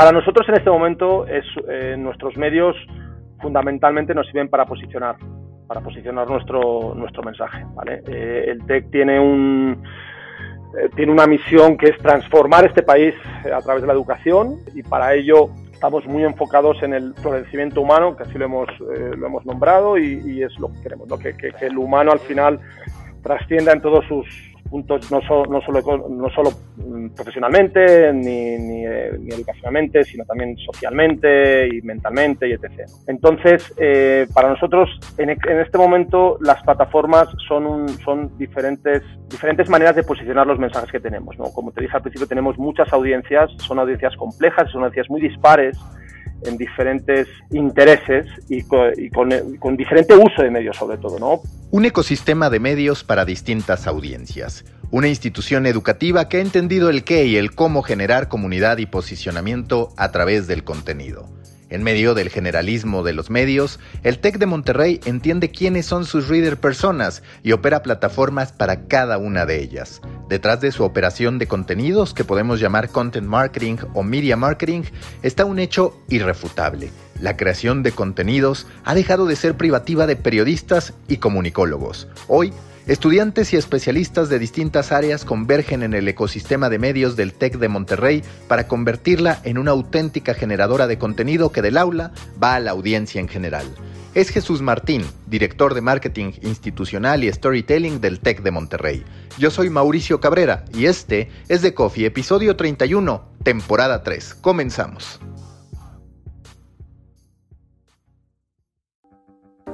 Para nosotros en este momento es, nuestros medios fundamentalmente nos sirven para posicionar, para posicionar nuestro, nuestro mensaje. ¿vale? el TEC tiene un tiene una misión que es transformar este país a través de la educación y para ello estamos muy enfocados en el florecimiento humano, que así lo hemos, eh, lo hemos nombrado y, es lo que queremos, Que, que, el humano al final trascienda en todos sus, puntos, no, no, solo, no solo mm, profesionalmente ni, ni, eh, ni, educacionalmente, sino también socialmente y mentalmente y etc. Entonces, eh, para nosotros, en, en, este momento, las plataformas son, un, son diferentes, diferentes maneras de posicionar los mensajes que tenemos. ¿no? Como te dije al principio, tenemos muchas audiencias, son audiencias complejas, son audiencias muy dispares en diferentes intereses y, con, diferente uso de medios sobre todo, ¿no? Un ecosistema de medios para distintas audiencias. Una institución educativa que ha entendido el qué y el cómo generar comunidad y posicionamiento a través del contenido. En medio del generalismo de los medios, el TEC de Monterrey entiende quiénes son sus reader personas y opera plataformas para cada una de ellas. Detrás de su operación de contenidos, que podemos llamar content marketing o media marketing, está un hecho irrefutable. La creación de contenidos ha dejado de ser privativa de periodistas y comunicólogos. Hoy, Estudiantes y especialistas de distintas áreas convergen en el ecosistema de medios del TEC de Monterrey para convertirla en una auténtica generadora de contenido que del aula va a la audiencia en general. Es Jesús Martín, director de marketing institucional y storytelling del TEC de Monterrey. Yo soy Mauricio Cabrera y este es The Coffee, episodio 31, temporada 3. Comenzamos.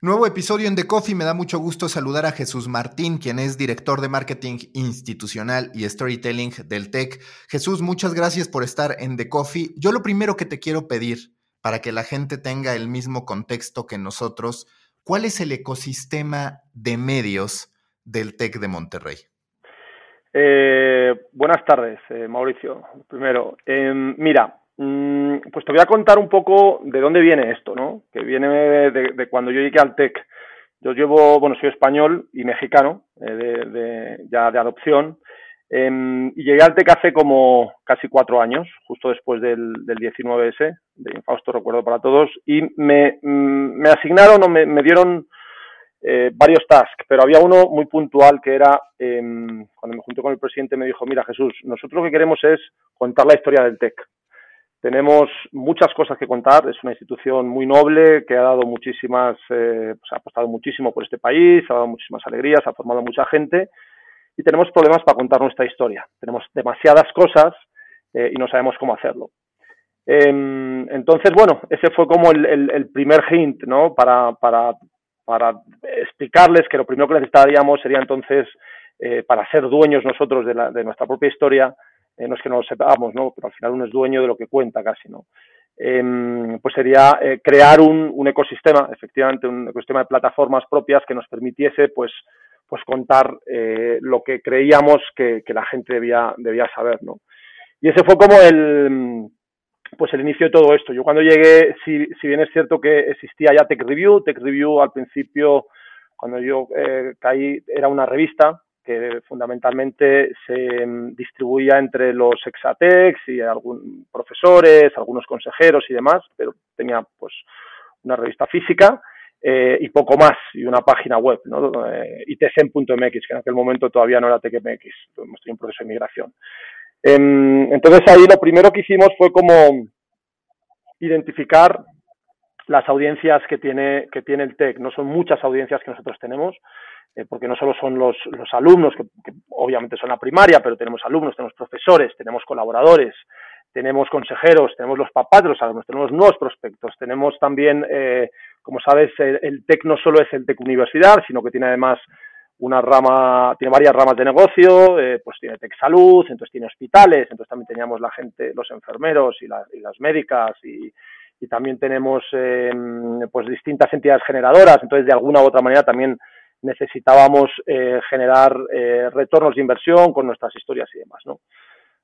Nuevo episodio en The Coffee. Me da mucho gusto saludar a Jesús Martín, quien es director de marketing institucional y storytelling del TEC. Jesús, muchas gracias por estar en The Coffee. Yo lo primero que te quiero pedir, para que la gente tenga el mismo contexto que nosotros, ¿cuál es el ecosistema de medios del TEC de Monterrey? Eh, buenas tardes, eh, Mauricio. Primero, em, mira, pues te voy a contar un poco de dónde viene esto, ¿no? Que viene de, cuando yo llegué al TEC. Yo llevo, bueno, soy español y mexicano, eh, de, ya de adopción, em, y llegué al TEC hace como casi cuatro años, justo después del, 19S, de Infausto, recuerdo para todos, y me, mm, asignaron o me, dieron eh, varios tasks, pero había uno muy puntual que era, em, cuando me junté con el presidente, me dijo, mira Jesús, nosotros lo que queremos es contar la historia del TEC. Tenemos muchas cosas que contar. Es una institución muy noble que ha dado muchísimas, eh, pues ha apostado muchísimo por este país, ha dado muchísimas alegrías, ha formado mucha gente y tenemos problemas para contar nuestra historia. Tenemos demasiadas cosas eh, y no sabemos cómo hacerlo. Em, entonces, bueno, ese fue como el, primer hint, ¿no? Para, explicarles que lo primero que necesitaríamos sería entonces, eh, para ser dueños nosotros de, la, de nuestra propia historia, eh, no es que no lo sepamos, ¿no? pero al final uno es dueño de lo que cuenta casi, ¿no? Em, pues sería eh, crear un, ecosistema, efectivamente, un ecosistema de plataformas propias que nos permitiese, pues, pues contar eh, lo que creíamos que, la gente debía, debía saber, ¿no? Y ese fue como el, pues el inicio de todo esto. Yo cuando llegué, si, si bien es cierto que existía ya Tech Review, Tech Review al principio, cuando yo caí, era una revista, que fundamentalmente se mm, distribuía entre los exatex y algunos profesores, algunos consejeros y demás, pero tenía pues una revista física eh, y poco más, y una página web, ¿no? Eh, que en aquel momento todavía no era TechMX, hemos tenido un proceso de migración. Em, entonces ahí lo primero que hicimos fue como identificar las audiencias que tiene, que tiene el TEC. No son muchas audiencias que nosotros tenemos, eh, porque no solo son los, los alumnos, que, obviamente son la primaria, pero tenemos alumnos, tenemos profesores, tenemos colaboradores, tenemos consejeros, tenemos los papás de los alumnos, tenemos nuevos prospectos, tenemos también, eh, como sabes, el, TEC no solo es el TEC Universidad, sino que tiene además una rama, tiene varias ramas de negocio, eh, pues tiene Tech Salud, entonces tiene hospitales, entonces también teníamos la gente, los enfermeros y, las médicas y, y también tenemos em, pues distintas entidades generadoras, entonces de alguna u otra manera también necesitábamos eh, generar eh, retornos de inversión con nuestras historias y demás, ¿no?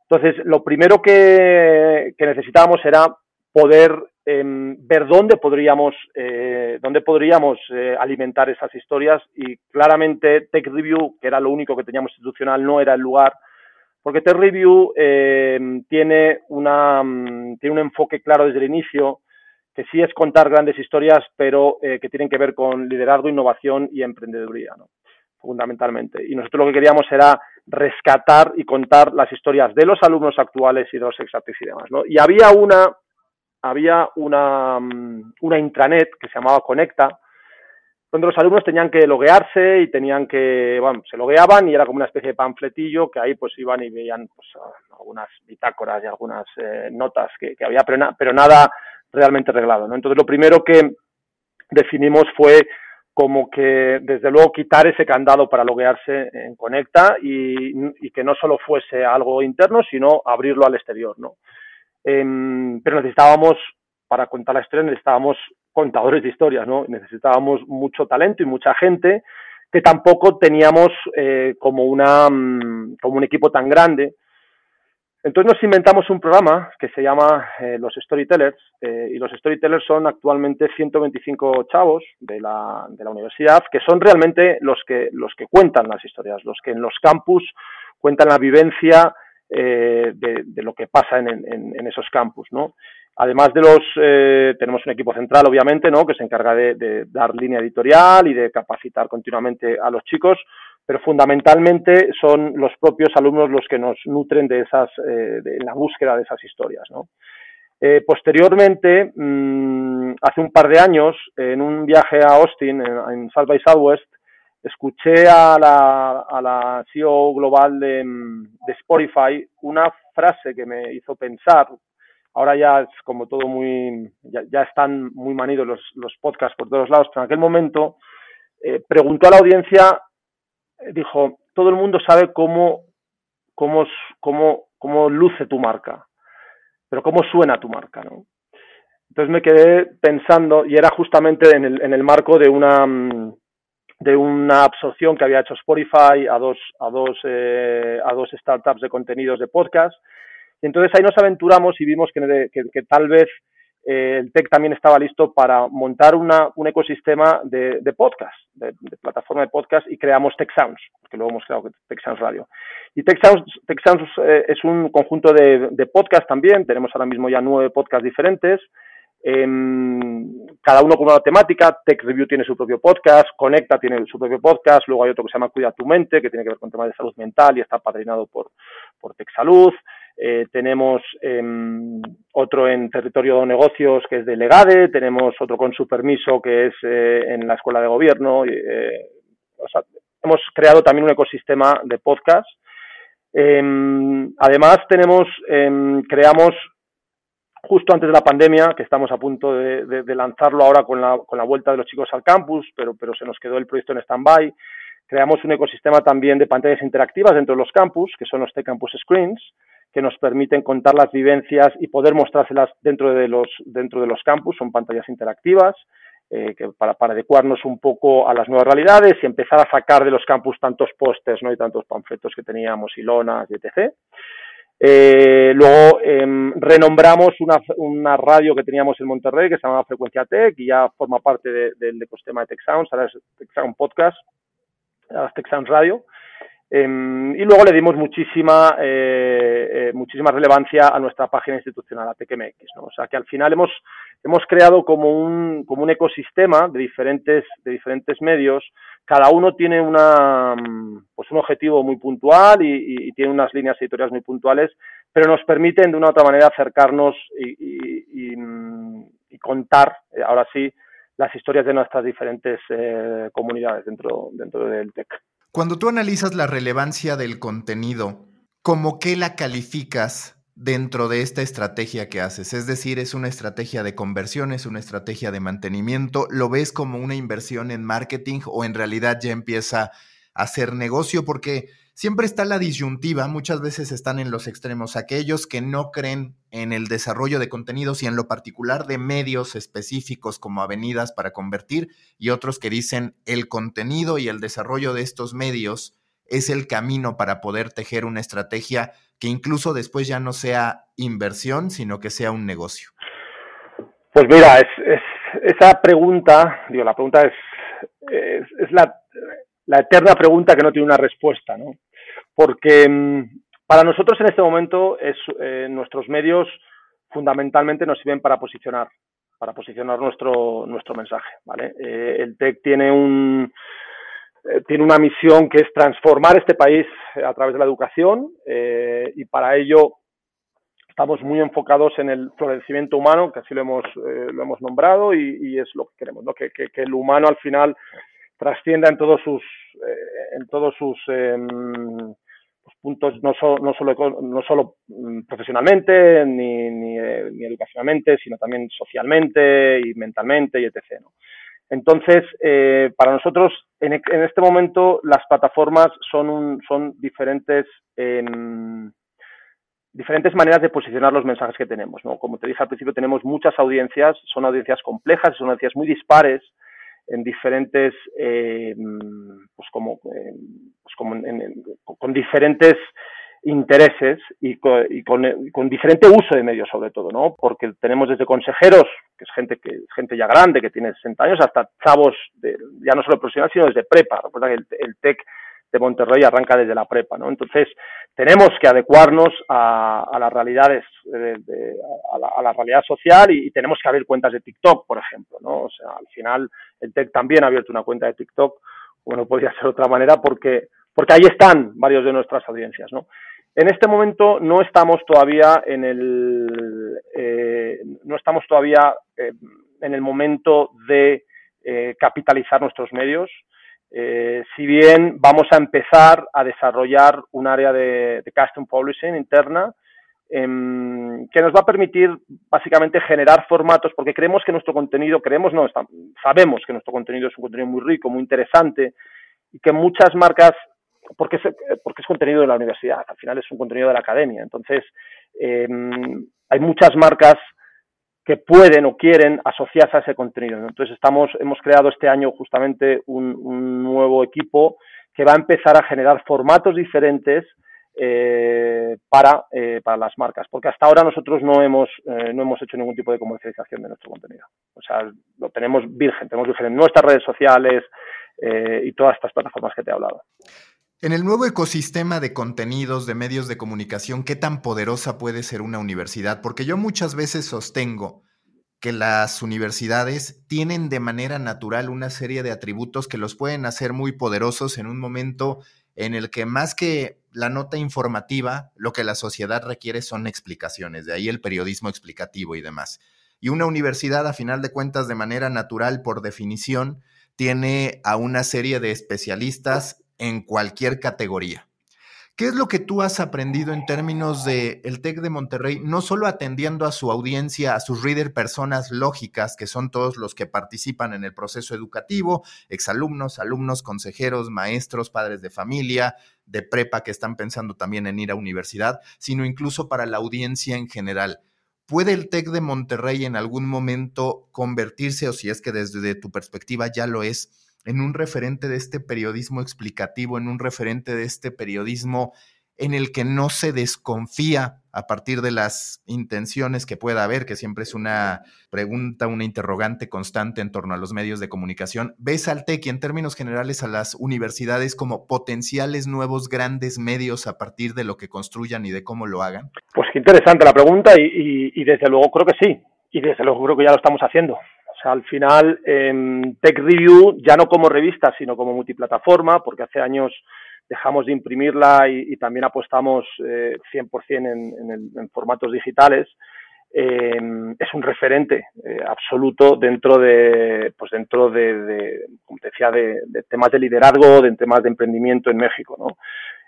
Entonces, lo primero que, necesitábamos era poder em, ver dónde podríamos, eh, dónde podríamos alimentar esas historias y claramente Tech Review, que era lo único que teníamos institucional, no era el lugar porque Tech Review em, tiene, una, mm, tiene un enfoque claro desde el inicio que sí es contar grandes historias, pero eh, que tienen que ver con liderazgo, innovación y emprendeduría, ¿no? fundamentalmente. Y nosotros lo que queríamos era rescatar y contar las historias de los alumnos actuales y de los exartes y demás. ¿no? Y había una, había una, mm, una intranet que se llamaba Conecta, donde los alumnos tenían que loguearse y tenían que, bueno, se logueaban y era como una especie de panfletillo que ahí pues iban y veían pues algunas bitácoras y algunas eh, notas que, había, pero, pero nada realmente reglado. ¿no? Entonces, lo primero que definimos fue como que, desde luego, quitar ese candado para loguearse en Conecta y, que no solo fuese algo interno, sino abrirlo al exterior. ¿no? Em, pero necesitábamos, para contar la historia, necesitábamos contadores de historias, ¿no? Necesitábamos mucho talento y mucha gente que tampoco teníamos eh, como, una, mm, como un equipo tan grande entonces nos inventamos un programa que se llama eh, los Storytellers eh, y los Storytellers son actualmente 125 chavos de la, de la universidad que son realmente los que, los que cuentan las historias, los que en los campus cuentan la vivencia eh, de, lo que pasa en, esos campus, ¿no? Además de los, tenemos un equipo central, obviamente, ¿no? Que se encarga de dar línea editorial y de capacitar continuamente a los chicos, pero fundamentalmente son los propios alumnos los que nos nutren de esas, eh, de la búsqueda de esas historias. ¿no? Eh, posteriormente, mm, hace un par de años, en un viaje a Austin, en, South by Southwest, escuché a la, a la CEO global de, de, Spotify una frase que me hizo pensar. Ahora ya es como todo muy, ya, están muy manidos los, los podcasts por todos lados, pero en aquel momento eh, preguntó a la audiencia dijo, todo el mundo sabe cómo, cómo, cómo, cómo luce tu marca, pero cómo suena tu marca, ¿no? Entonces me quedé pensando, y era justamente en el, en el marco de una, de una absorción que había hecho Spotify a dos, a dos, eh, a dos startups de contenidos de podcast. Y entonces ahí nos aventuramos y vimos que, que tal vez eh, el TEC también estaba listo para montar un ecosistema de, de podcast, de, plataforma de podcast, y creamos Tech Sounds, que luego hemos creado Tech Sounds Radio. Y Tech Sounds, eh, es un conjunto de, de podcasts también, tenemos ahora mismo ya nueve podcasts diferentes, cada uno con una temática, Tech Review tiene su propio podcast, Conecta tiene su propio podcast, luego hay otro que se llama Cuida tu mente, que tiene que ver con temas de salud mental y está padrinado por, por Tech Salud. Eh, tenemos em, otro en territorio de negocios que es de Legade, tenemos otro con su permiso que es eh, en la escuela de gobierno. Eh, hemos creado también un ecosistema de podcast. Em, además tenemos, em, creamos justo antes de la pandemia, que estamos a punto de, lanzarlo ahora con la, con la, vuelta de los chicos al campus, pero, pero se nos quedó el proyecto en stand-by. Creamos un ecosistema también de pantallas interactivas dentro de los campus, que son los T-Campus Screens, que nos permiten contar las vivencias y poder mostrárselas dentro de los, dentro de los campus, son pantallas interactivas, eh, que para, adecuarnos un poco a las nuevas realidades y empezar a sacar de los campus tantos pósters ¿no? y tantos panfletos que teníamos y lonas y etc. Eh, luego em, renombramos una, una, radio que teníamos en Monterrey que se llamaba Frecuencia Tech y ya forma parte del ecosistema de Tech Sounds, ahora es Tech Sound Podcast, ahora es Tech Sounds Radio. Em, y luego le dimos muchísima, eh, eh, muchísima relevancia a nuestra página institucional, a TKMX. ¿no? O sea que al final hemos, hemos creado como un, como un ecosistema de diferentes, de diferentes medios. Cada uno tiene una, pues un objetivo muy puntual y, tiene unas líneas editoriales muy puntuales, pero nos permiten de una u otra manera acercarnos y, y contar, eh, ahora sí, las historias de nuestras diferentes comunidades dentro, dentro del TEC. Cuando tú analizas la relevancia del contenido, ¿cómo qué la calificas dentro de esta estrategia que haces? Es decir, ¿es una estrategia de conversión, es una estrategia de mantenimiento? ¿Lo ves como una inversión en marketing o en realidad ya empieza hacer negocio, porque siempre está la disyuntiva, muchas veces están en los extremos, aquellos que no creen en el desarrollo de contenidos y en lo particular de medios específicos como avenidas para convertir, y otros que dicen el contenido y el desarrollo de estos medios es el camino para poder tejer una estrategia que incluso después ya no sea inversión, sino que sea un negocio. Pues mira, es, esa pregunta, digo, la pregunta es, es, la, la, eterna pregunta que no tiene una respuesta, ¿no? Porque mm, para nosotros en este momento es, eh, nuestros medios fundamentalmente nos sirven para posicionar, para posicionar nuestro, nuestro mensaje, ¿vale? Eh, el TEC tiene un, eh, tiene una misión que es transformar este país a través de la educación y para ello estamos muy enfocados en el florecimiento humano, que así lo hemos, lo hemos nombrado y, es lo que queremos, ¿no? que, que, el humano al final trascienda en todos sus, eh, en todos sus em, pues, puntos, no, no, solo, no solo mm, profesionalmente ni, ni, eh, ni, educacionalmente, sino también socialmente y mentalmente y etc. Entonces, para nosotros, en, en, este momento, las plataformas son, un, son diferentes em, diferentes maneras de posicionar los mensajes que tenemos. ¿no? Como te dije al principio, tenemos muchas audiencias, son audiencias complejas, son audiencias muy dispares en diferentes, eh, pues como, eh, pues como con diferentes intereses y, con, y con, diferente uso de medios sobre todo, ¿no? Porque tenemos desde consejeros, que es gente que gente ya grande, que tiene 60 años, hasta chavos de, ya no solo profesionales, sino desde prepa. Recuerda que el, el TEC de Monterrey arranca desde la prepa, ¿no? Entonces, tenemos que adecuarnos a, las realidades, a, la, realidad social y, tenemos que abrir cuentas de TikTok, por ejemplo, ¿no? O sea, al final el TEC también ha abierto una cuenta de TikTok, como no podría ser de otra manera, porque, porque ahí están varios de nuestras audiencias, ¿no? En este momento no estamos todavía en el, eh, no estamos todavía eh, en el momento de eh, capitalizar nuestros medios. Eh, si bien vamos a empezar a desarrollar un área de, custom publishing interna em, que nos va a permitir básicamente generar formatos porque creemos que nuestro contenido, creemos no, sabemos que nuestro contenido es un contenido muy rico, muy interesante y que muchas marcas, porque es, porque es contenido de la universidad, al final es un contenido de la academia, entonces em, hay muchas marcas que pueden o quieren asociarse a ese contenido. Entonces estamos, hemos creado este año justamente un, nuevo equipo que va a empezar a generar formatos diferentes eh, para, eh, para las marcas, porque hasta ahora nosotros no hemos, eh, no hemos hecho ningún tipo de comercialización de nuestro contenido. O sea, lo tenemos virgen, tenemos virgen en nuestras redes sociales y todas estas plataformas que te he hablado. En el nuevo ecosistema de contenidos, de medios de comunicación, ¿qué tan poderosa puede ser una universidad? Porque yo muchas veces sostengo que las universidades tienen de manera natural una serie de atributos que los pueden hacer muy poderosos en un momento en el que más que la nota informativa, lo que la sociedad requiere son explicaciones, de ahí el periodismo explicativo y demás. Y una universidad, a final de cuentas, de manera natural, por definición, tiene a una serie de especialistas en cualquier categoría. ¿Qué es lo que tú has aprendido en términos de el TEC de Monterrey, no solo atendiendo a su audiencia, a sus reader personas lógicas, que son todos los que participan en el proceso educativo, exalumnos, alumnos, consejeros, maestros, padres de familia, de prepa que están pensando también en ir a universidad, sino incluso para la audiencia en general? ¿Puede el TEC de Monterrey en algún momento convertirse, o si es que desde tu perspectiva ya lo es, en un referente de este periodismo explicativo, en un referente de este periodismo en el que no se desconfía a partir de las intenciones que pueda haber, que siempre es una pregunta, una interrogante constante en torno a los medios de comunicación. ¿Ves al TEC y en términos generales a las universidades como potenciales nuevos grandes medios a partir de lo que construyan y de cómo lo hagan? Pues qué interesante la pregunta y, y desde luego creo que sí, y desde luego creo que ya lo estamos haciendo al final, en Tech Review, ya no como revista, sino como multiplataforma, porque hace años dejamos de imprimirla y, también apostamos eh, 100% en, en, formatos digitales, eh, es un referente eh, absoluto dentro de, pues dentro de, como te decía, de, de, temas de liderazgo, de temas de emprendimiento en México, ¿no?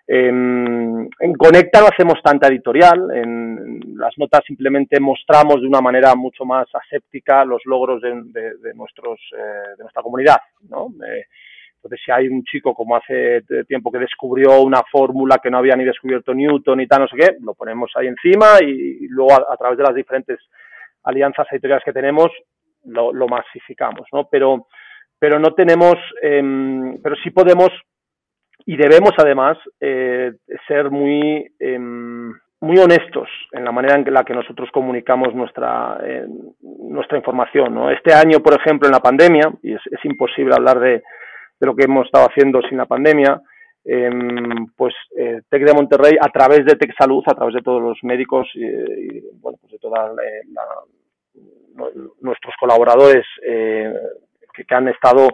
En, Conecta no hacemos tanta editorial, en, las notas simplemente mostramos de una manera mucho más aséptica los logros de, nuestros, eh, de nuestra comunidad. ¿no? Eh, Entonces, si hay un chico como hace tiempo que descubrió una fórmula que no había ni descubierto Newton ni tal, no sé qué, lo ponemos ahí encima y, luego a, través de las diferentes alianzas editoriales que tenemos lo, masificamos, ¿no? Pero, pero no tenemos, em, pero sí podemos y debemos además eh, ser muy em, muy honestos en la manera en la que nosotros comunicamos nuestra, eh, nuestra información. Este año, por ejemplo, en la pandemia, y es, imposible hablar de, lo que hemos estado haciendo sin la pandemia, em, pues eh, TEC de Monterrey, a través de TEC Salud, a través de todos los médicos y, bueno, pues de todos nuestros colaboradores eh, que, que han estado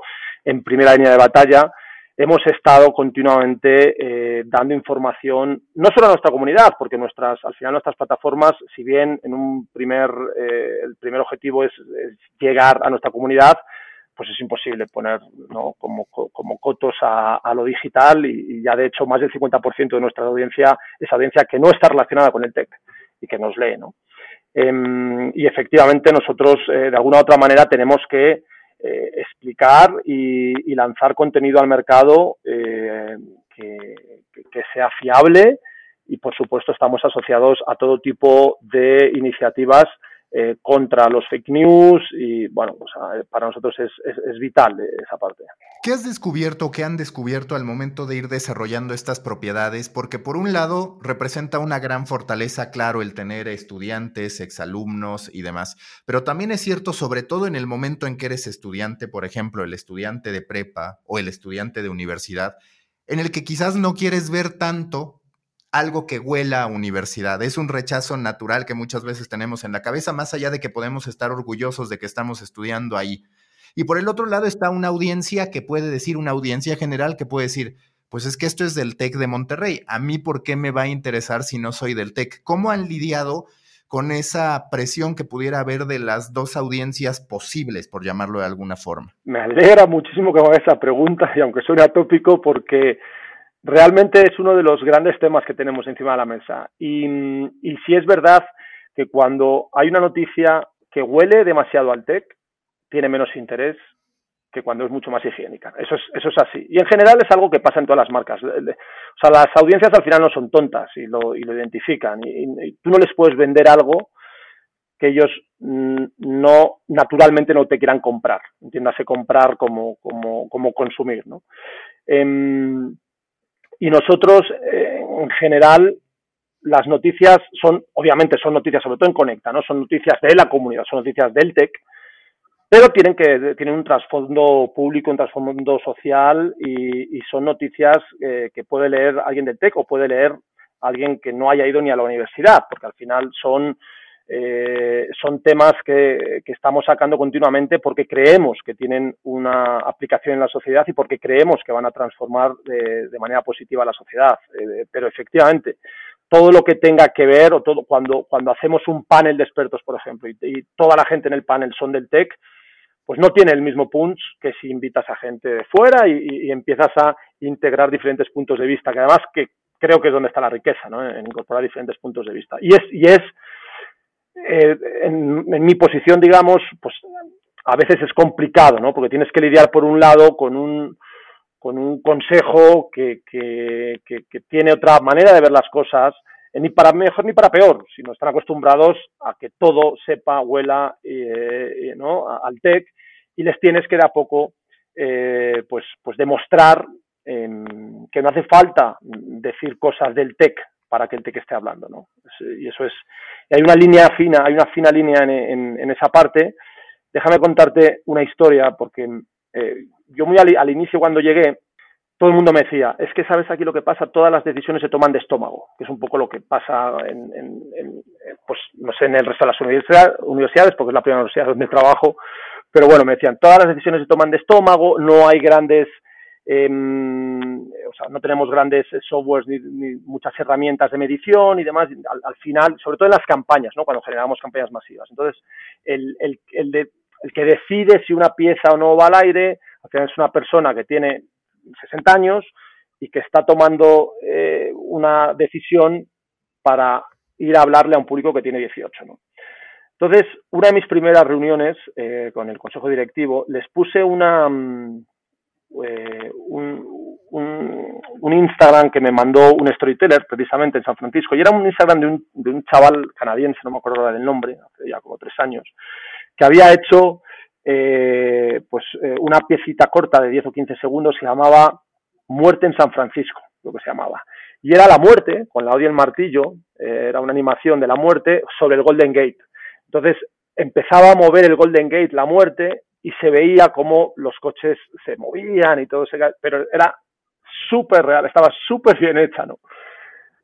en primera línea de batalla, hemos estado continuamente eh, dando información, no solo a nuestra comunidad, porque nuestras, al final nuestras plataformas, si bien en un primer, eh, el primer objetivo es, llegar a nuestra comunidad, pues es imposible poner ¿no? como, como cotos a, lo digital y, ya de hecho más del 50% de nuestra audiencia es audiencia que no está relacionada con el TEC y que nos lee. ¿no? Em, y efectivamente nosotros eh, de alguna u otra manera tenemos que eh, explicar y, lanzar contenido al mercado eh, que, sea fiable. Y por supuesto estamos asociados a todo tipo de iniciativas eh, contra los fake news y bueno, pues, para nosotros es, es, vital esa parte. ¿Qué has descubierto, qué han descubierto al momento de ir desarrollando estas propiedades? Porque por un lado representa una gran fortaleza, claro, el tener estudiantes, exalumnos y demás, pero también es cierto, sobre todo en el momento en que eres estudiante, por ejemplo, el estudiante de prepa o el estudiante de universidad, en el que quizás no quieres ver tanto algo que huela a universidad. Es un rechazo natural que muchas veces tenemos en la cabeza, más allá de que podemos estar orgullosos de que estamos estudiando ahí. Y por el otro lado está una audiencia que puede decir, una audiencia general que puede decir, pues es que esto es del TEC de Monterrey. A mí, ¿por qué me va a interesar si no soy del TEC? ¿Cómo han lidiado con esa presión que pudiera haber de las dos audiencias posibles, por llamarlo de alguna forma? Me alegra muchísimo que haga esa pregunta, y aunque suene atópico, porque realmente es uno de los grandes temas que tenemos encima de la mesa. Y, y si es verdad que cuando hay una noticia que huele demasiado al TEC, tiene menos interés que cuando es mucho más higiénica. Eso es, eso es así. Y en general es algo que pasa en todas las marcas. O sea, las audiencias al final no son tontas y lo, y lo identifican. Y, tú no les puedes vender algo que ellos mm, no naturalmente no te quieran comprar. Entiéndase comprar como, como, como consumir, ¿no? Em, y nosotros, eh, en general, las noticias son, obviamente son noticias, sobre todo en Conecta, ¿no? Son noticias de la comunidad, son noticias del TEC, pero tienen que tienen un trasfondo público, un trasfondo social y, son noticias eh, que puede leer alguien del TEC o puede leer alguien que no haya ido ni a la universidad, porque al final son eh, son temas que, estamos sacando continuamente porque creemos que tienen una aplicación en la sociedad y porque creemos que van a transformar de, manera positiva la sociedad. Eh, pero efectivamente, todo lo que tenga que ver, o todo, cuando, cuando hacemos un panel de expertos, por ejemplo, y, toda la gente en el panel son del TEC, pues no tiene el mismo punch que si invitas a gente de fuera y, empiezas a integrar diferentes puntos de vista, que además que creo que es donde está la riqueza, ¿no? en incorporar diferentes puntos de vista. Y es, y es eh, en, mi posición, digamos, pues a veces es complicado, ¿no? Porque tienes que lidiar por un lado con un, con un consejo que, que, tiene otra manera de ver las cosas, eh, ni para mejor ni para peor, sino están acostumbrados a que todo sepa, huela, eh, ¿no? Al TEC y les tienes que de a poco, eh, pues, pues demostrar em, que no hace falta decir cosas del TEC para que el TEC esté hablando, ¿no? Y eso es, hay una línea fina, hay una fina línea en, esa parte. Déjame contarte una historia, porque eh, yo muy al, inicio cuando llegué, todo el mundo me decía, es que sabes aquí lo que pasa, todas las decisiones se toman de estómago, que es un poco lo que pasa en, pues, no sé, en el resto de las universidades, porque es la primera universidad donde trabajo, pero bueno, me decían, todas las decisiones se toman de estómago, no hay grandes Em, no tenemos grandes softwares ni, muchas herramientas de medición y demás. Al, final, sobre todo en las campañas, ¿no? Cuando generamos campañas masivas. Entonces, el, el, el, el que decide si una pieza o no va al aire, al final es una persona que tiene 60 años y que está tomando eh, una decisión para ir a hablarle a un público que tiene 18, ¿no? Entonces, una de mis primeras reuniones eh, con el consejo directivo, les puse una, mm, eh, un, Instagram que me mandó un storyteller precisamente en San Francisco y era un Instagram de un, chaval canadiense, no me acuerdo del nombre, hace ya como tres años, que había hecho eh, pues eh, una piecita corta de 10 o 15 segundos se llamaba Muerte en San Francisco, lo que se llamaba. Y era la muerte, con la odio y el martillo, era una animación de la muerte sobre el Golden Gate. Entonces empezaba a mover el Golden Gate, la muerte, y se veía como los coches se movían y todo, pero era súper real, estaba súper bien hecha, ¿no?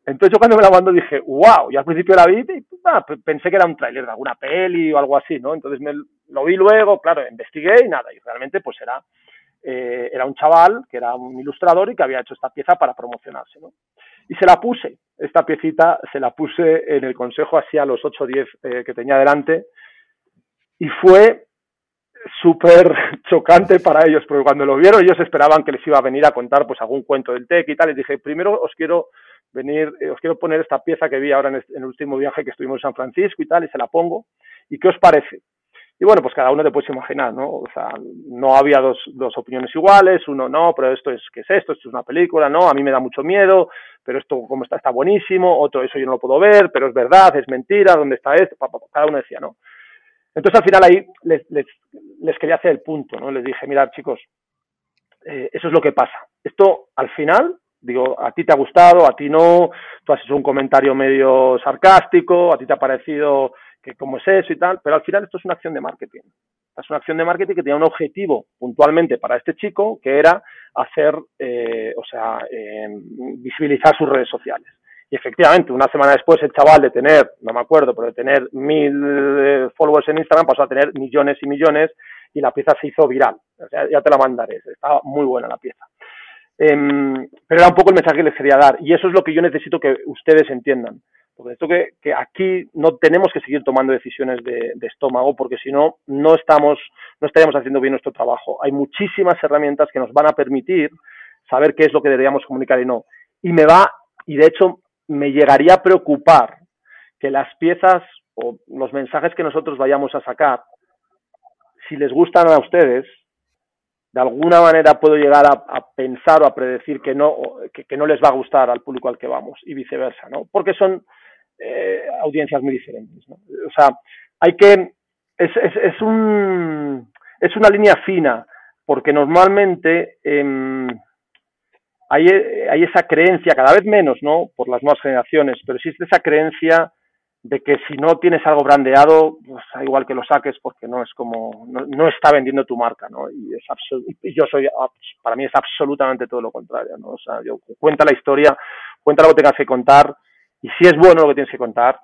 Entonces yo cuando me la mandó dije, wow, y al principio la vi y ah, pensé que era un tráiler de alguna peli o algo así, ¿no? Entonces me, lo vi luego, claro, investigué y nada, y realmente pues era, eh, era un chaval que era un ilustrador y que había hecho esta pieza para promocionarse, ¿no? Y se la puse, esta piecita se la puse en el consejo así a los 8 o 10 eh, que tenía delante y fue súper chocante para ellos, porque cuando lo vieron ellos esperaban que les iba a venir a contar pues algún cuento del TEC y tal, y dije, primero os quiero venir, eh, os quiero poner esta pieza que vi ahora en, el último viaje que estuvimos en San Francisco y tal, y se la pongo, ¿y qué os parece? Y bueno, pues cada uno te puedes imaginar, ¿no? O sea, no había dos, dos opiniones iguales, uno no, pero esto es, ¿qué es esto? Esto es una película, no, a mí me da mucho miedo, pero esto como está, está buenísimo, otro, eso yo no lo puedo ver, pero es verdad, es mentira, ¿dónde está esto? Cada uno decía, ¿no? Entonces al final ahí les, quería hacer el punto, ¿no? Les dije, mirad chicos, eh, eso es lo que pasa. Esto al final, digo, a ti te ha gustado, a ti no, tú has hecho un comentario medio sarcástico, a ti te ha parecido que cómo es eso y tal, pero al final esto es una acción de marketing. Es una acción de marketing que tenía un objetivo puntualmente para este chico, que era hacer, eh, o sea, eh, visibilizar sus redes sociales. Y efectivamente, una semana después, el chaval de tener, no me acuerdo, pero de tener mil eh, followers en Instagram pasó a tener millones y millones y la pieza se hizo viral. O sea, ya te la mandaré, estaba muy buena la pieza. Em, pero era un poco el mensaje que les quería dar y eso es lo que yo necesito que ustedes entiendan. Porque esto que, que aquí no tenemos que seguir tomando decisiones de, de estómago porque si no, no estamos, no estaríamos haciendo bien nuestro trabajo. Hay muchísimas herramientas que nos van a permitir saber qué es lo que deberíamos comunicar y no. Y me va, y de hecho me llegaría a preocupar que las piezas o los mensajes que nosotros vayamos a sacar, si les gustan a ustedes, de alguna manera puedo llegar a, pensar o a predecir que no, que, no les va a gustar al público al que vamos y viceversa, ¿no? Porque son eh, audiencias muy diferentes. O sea, hay que, es, es, un, es una línea fina, porque normalmente eh, hay, hay esa creencia, cada vez menos, ¿no? Por las nuevas generaciones, pero existe esa creencia de que si no tienes algo brandeado, pues da igual que lo saques porque no es como, no, está vendiendo tu marca, ¿no? Y es yo soy, para mí es absolutamente todo lo contrario, ¿no? O sea, yo cuenta la historia, cuenta lo que tengas que contar y si es bueno lo que tienes que contar,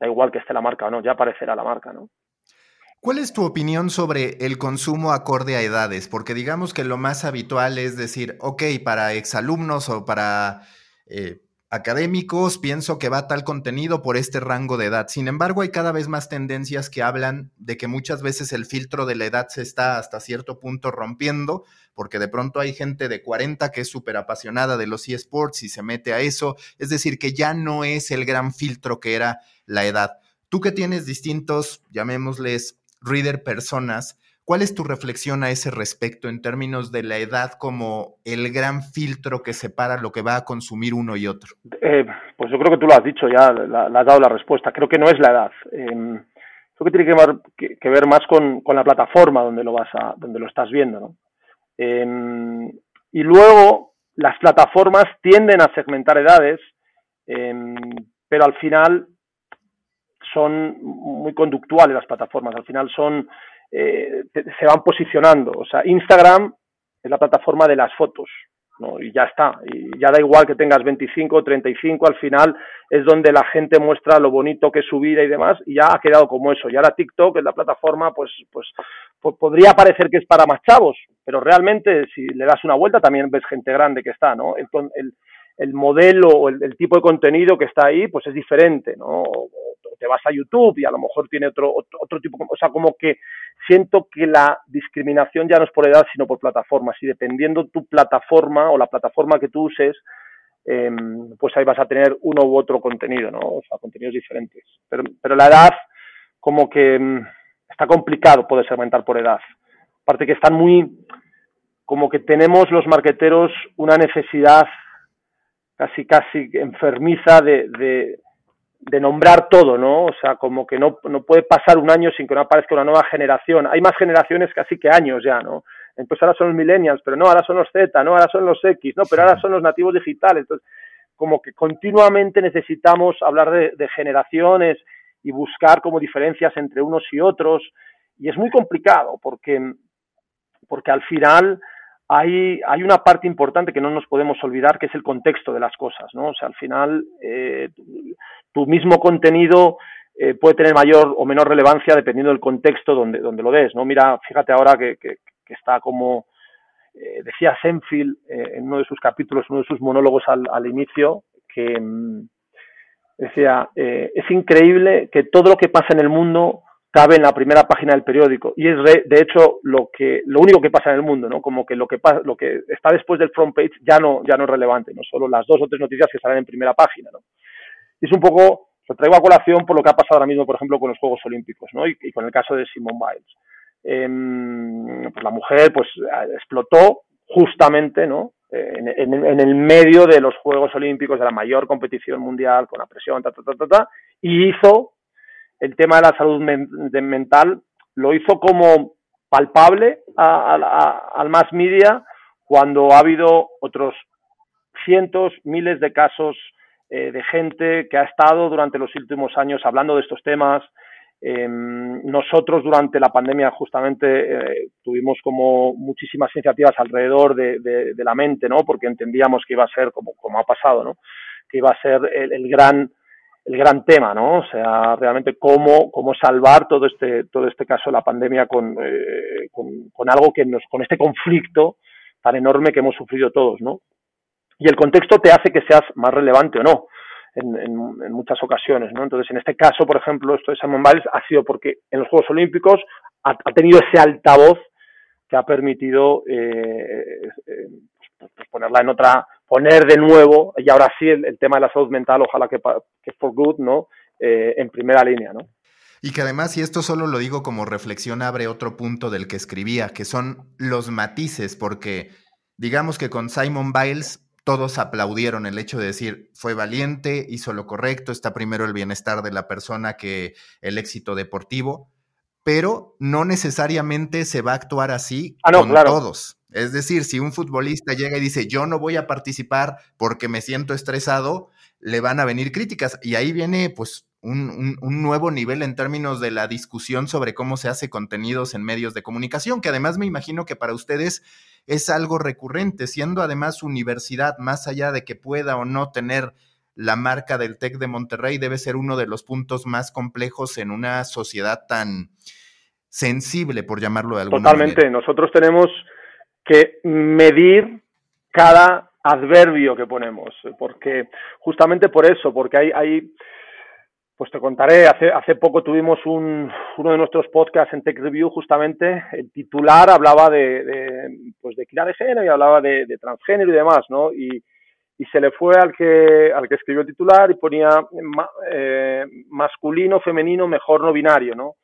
da igual que esté la marca o no, ya aparecerá la marca, ¿no? ¿Cuál es tu opinión sobre el consumo acorde a edades? Porque digamos que lo más habitual es decir, ok, para exalumnos o para eh, académicos pienso que va tal contenido por este rango de edad. Sin embargo, hay cada vez más tendencias que hablan de que muchas veces el filtro de la edad se está hasta cierto punto rompiendo, porque de pronto hay gente de 40 que es súper apasionada de los eSports y se mete a eso. Es decir, que ya no es el gran filtro que era la edad. Tú que tienes distintos, llamémosles, reader personas. ¿Cuál es tu reflexión a ese respecto en términos de la edad como el gran filtro que separa lo que va a consumir uno y otro? Eh, pues yo creo que tú lo has dicho ya, la, has dado la respuesta. Creo que no es la edad. Eh, creo que tiene que ver, que, ver más con, la plataforma donde lo vas a, donde lo estás viendo, ¿no? Em, y luego las plataformas tienden a segmentar edades, em, pero al final son muy conductuales las plataformas, al final son, eh, se van posicionando. O sea, Instagram es la plataforma de las fotos, ¿no? Y ya está. Y ya da igual que tengas 25 o 35, al final es donde la gente muestra lo bonito que es su vida y demás, y ya ha quedado como eso. Y ahora TikTok es la plataforma, pues, pues, pues podría parecer que es para más chavos, pero realmente si le das una vuelta también ves gente grande que está, ¿no? El, el, el modelo o el, tipo de contenido que está ahí, pues es diferente, ¿no? te vas a YouTube y a lo mejor tiene otro, otro, tipo, o sea, como que siento que la discriminación ya no es por edad, sino por plataformas. Y dependiendo tu plataforma o la plataforma que tú uses, em, pues ahí vas a tener uno u otro contenido, ¿no? O sea, contenidos diferentes. Pero, pero la edad, como que em, está complicado poder segmentar por edad. Aparte que están muy, como que tenemos los marqueteros una necesidad casi, casi enfermiza de, de, nombrar todo, ¿no? O sea, como que no, no puede pasar un año sin que no aparezca una nueva generación. Hay más generaciones casi que años ya, ¿no? Entonces ahora son los millennials, pero no, ahora son los Z, no, ahora son los X, no, pero ahora son los nativos digitales. Entonces, como que continuamente necesitamos hablar de, de generaciones y buscar como diferencias entre unos y otros. Y es muy complicado porque, porque al final hay, hay una parte importante que no nos podemos olvidar, que es el contexto de las cosas, ¿no? O sea, al final eh, tu mismo contenido eh, puede tener mayor o menor relevancia dependiendo del contexto donde, donde lo des, ¿no? Mira, fíjate ahora que, está como, eh, decía Senfield en uno de sus capítulos, uno de sus monólogos al, al inicio, que mm, decía, es increíble que todo lo que pasa en el mundo cabe en la primera página del periódico. Y es de hecho lo que lo único que pasa en el mundo no como que lo que pasa lo que está después del front page ya no ya no es relevante no solo las dos o tres noticias que salen en primera página no es un poco lo traigo a colación por lo que ha pasado ahora mismo por ejemplo con los Juegos Olímpicos no y, con el caso de Simone Biles. Eh, pues la mujer pues explotó justamente no en, en, el medio de los Juegos Olímpicos de la mayor competición mundial con la presión ta ta ta ta, ta y hizo el tema de la salud mental lo hizo como palpable al más media cuando ha habido otros cientos, miles de casos eh, de gente que ha estado durante los últimos años hablando de estos temas. Em, nosotros durante la pandemia justamente eh, tuvimos como muchísimas iniciativas alrededor de, la mente, ¿no? Porque entendíamos que iba a ser como, como ha pasado, ¿no? Que iba a ser el gran el gran tema, ¿no? O sea, realmente cómo, cómo salvar todo este, todo este caso la pandemia con, eh, con, algo que nos, con este conflicto tan enorme que hemos sufrido todos, ¿no? Y el contexto te hace que seas más relevante o no. En, en, muchas ocasiones, ¿no? Entonces, en este caso, por ejemplo, esto de Simon Biles ha sido porque en los Juegos Olímpicos ha, tenido ese altavoz que ha permitido eh, eh, pues, pues ponerla en otra poner de nuevo, y ahora sí, el, tema de la salud mental, ojalá que, que for good, ¿no? Eh, en primera línea, ¿no? Y que además, y esto solo lo digo como reflexión, abre otro punto del que escribía, que son los matices, porque digamos que con Simon Biles todos aplaudieron el hecho de decir, fue valiente, hizo lo correcto, está primero el bienestar de la persona que el éxito deportivo, pero no necesariamente se va a actuar así ah, con todos. Es decir, si un futbolista llega y dice, yo no voy a participar porque me siento estresado, le van a venir críticas. Y ahí viene pues un, nuevo nivel en términos de la discusión sobre cómo se hace contenidos en medios de comunicación, que además me imagino que para ustedes es algo recurrente, siendo además universidad, más allá de que pueda o no tener la marca del TEC de Monterrey, debe ser uno de los puntos más complejos en una sociedad tan sensible, por llamarlo de alguna manera. Totalmente. Nosotros tenemos que medir cada adverbio que ponemos, porque justamente por eso, porque hay, hay pues te contaré, hace, hace poco tuvimos un, uno de nuestros podcasts en Tech Review, justamente, el titular hablaba de, de pues de equidad de género y hablaba de, transgénero y demás, ¿no? Y, y se le fue al que, al que escribió el titular y ponía eh, masculino, femenino, mejor no binario, ¿no?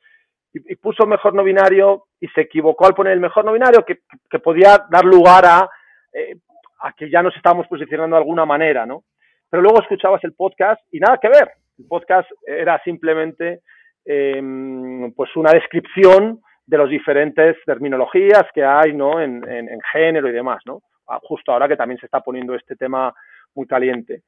Y, puso mejor no binario y se equivocó al poner el mejor no binario que, que podía dar lugar a, eh, a que ya nos estábamos posicionando de alguna manera, ¿no? Pero luego escuchabas el podcast y nada que ver. El podcast era simplemente em, pues una descripción de las diferentes terminologías que hay, ¿no? En, en, en género y demás, ¿no? Ah, justo ahora que también se está poniendo este tema muy caliente.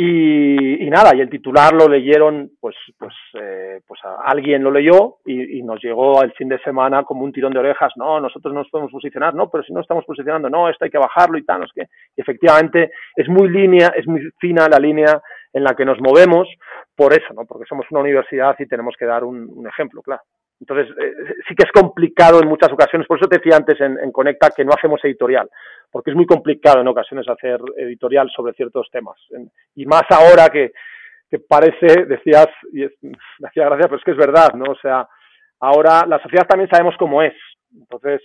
Y, nada, y el titular lo leyeron, pues, pues, eh, pues alguien lo leyó y, nos llegó el fin de semana como un tirón de orejas, no, nosotros no nos podemos posicionar, no, pero si no estamos posicionando, no, esto hay que bajarlo y tal, no es que efectivamente es muy línea, es muy fina la línea en la que nos movemos, por eso, ¿no? Porque somos una universidad y tenemos que dar un ejemplo, claro. Entonces, eh, sí que es complicado en muchas ocasiones, por eso te decía antes en, Conecta que no hacemos editorial, porque es muy complicado en ocasiones hacer editorial sobre ciertos temas. y más ahora que, que parece, decías, y es, me hacía gracia, pero es que es verdad, ¿no? O sea, ahora la sociedad también sabemos cómo es. Entonces,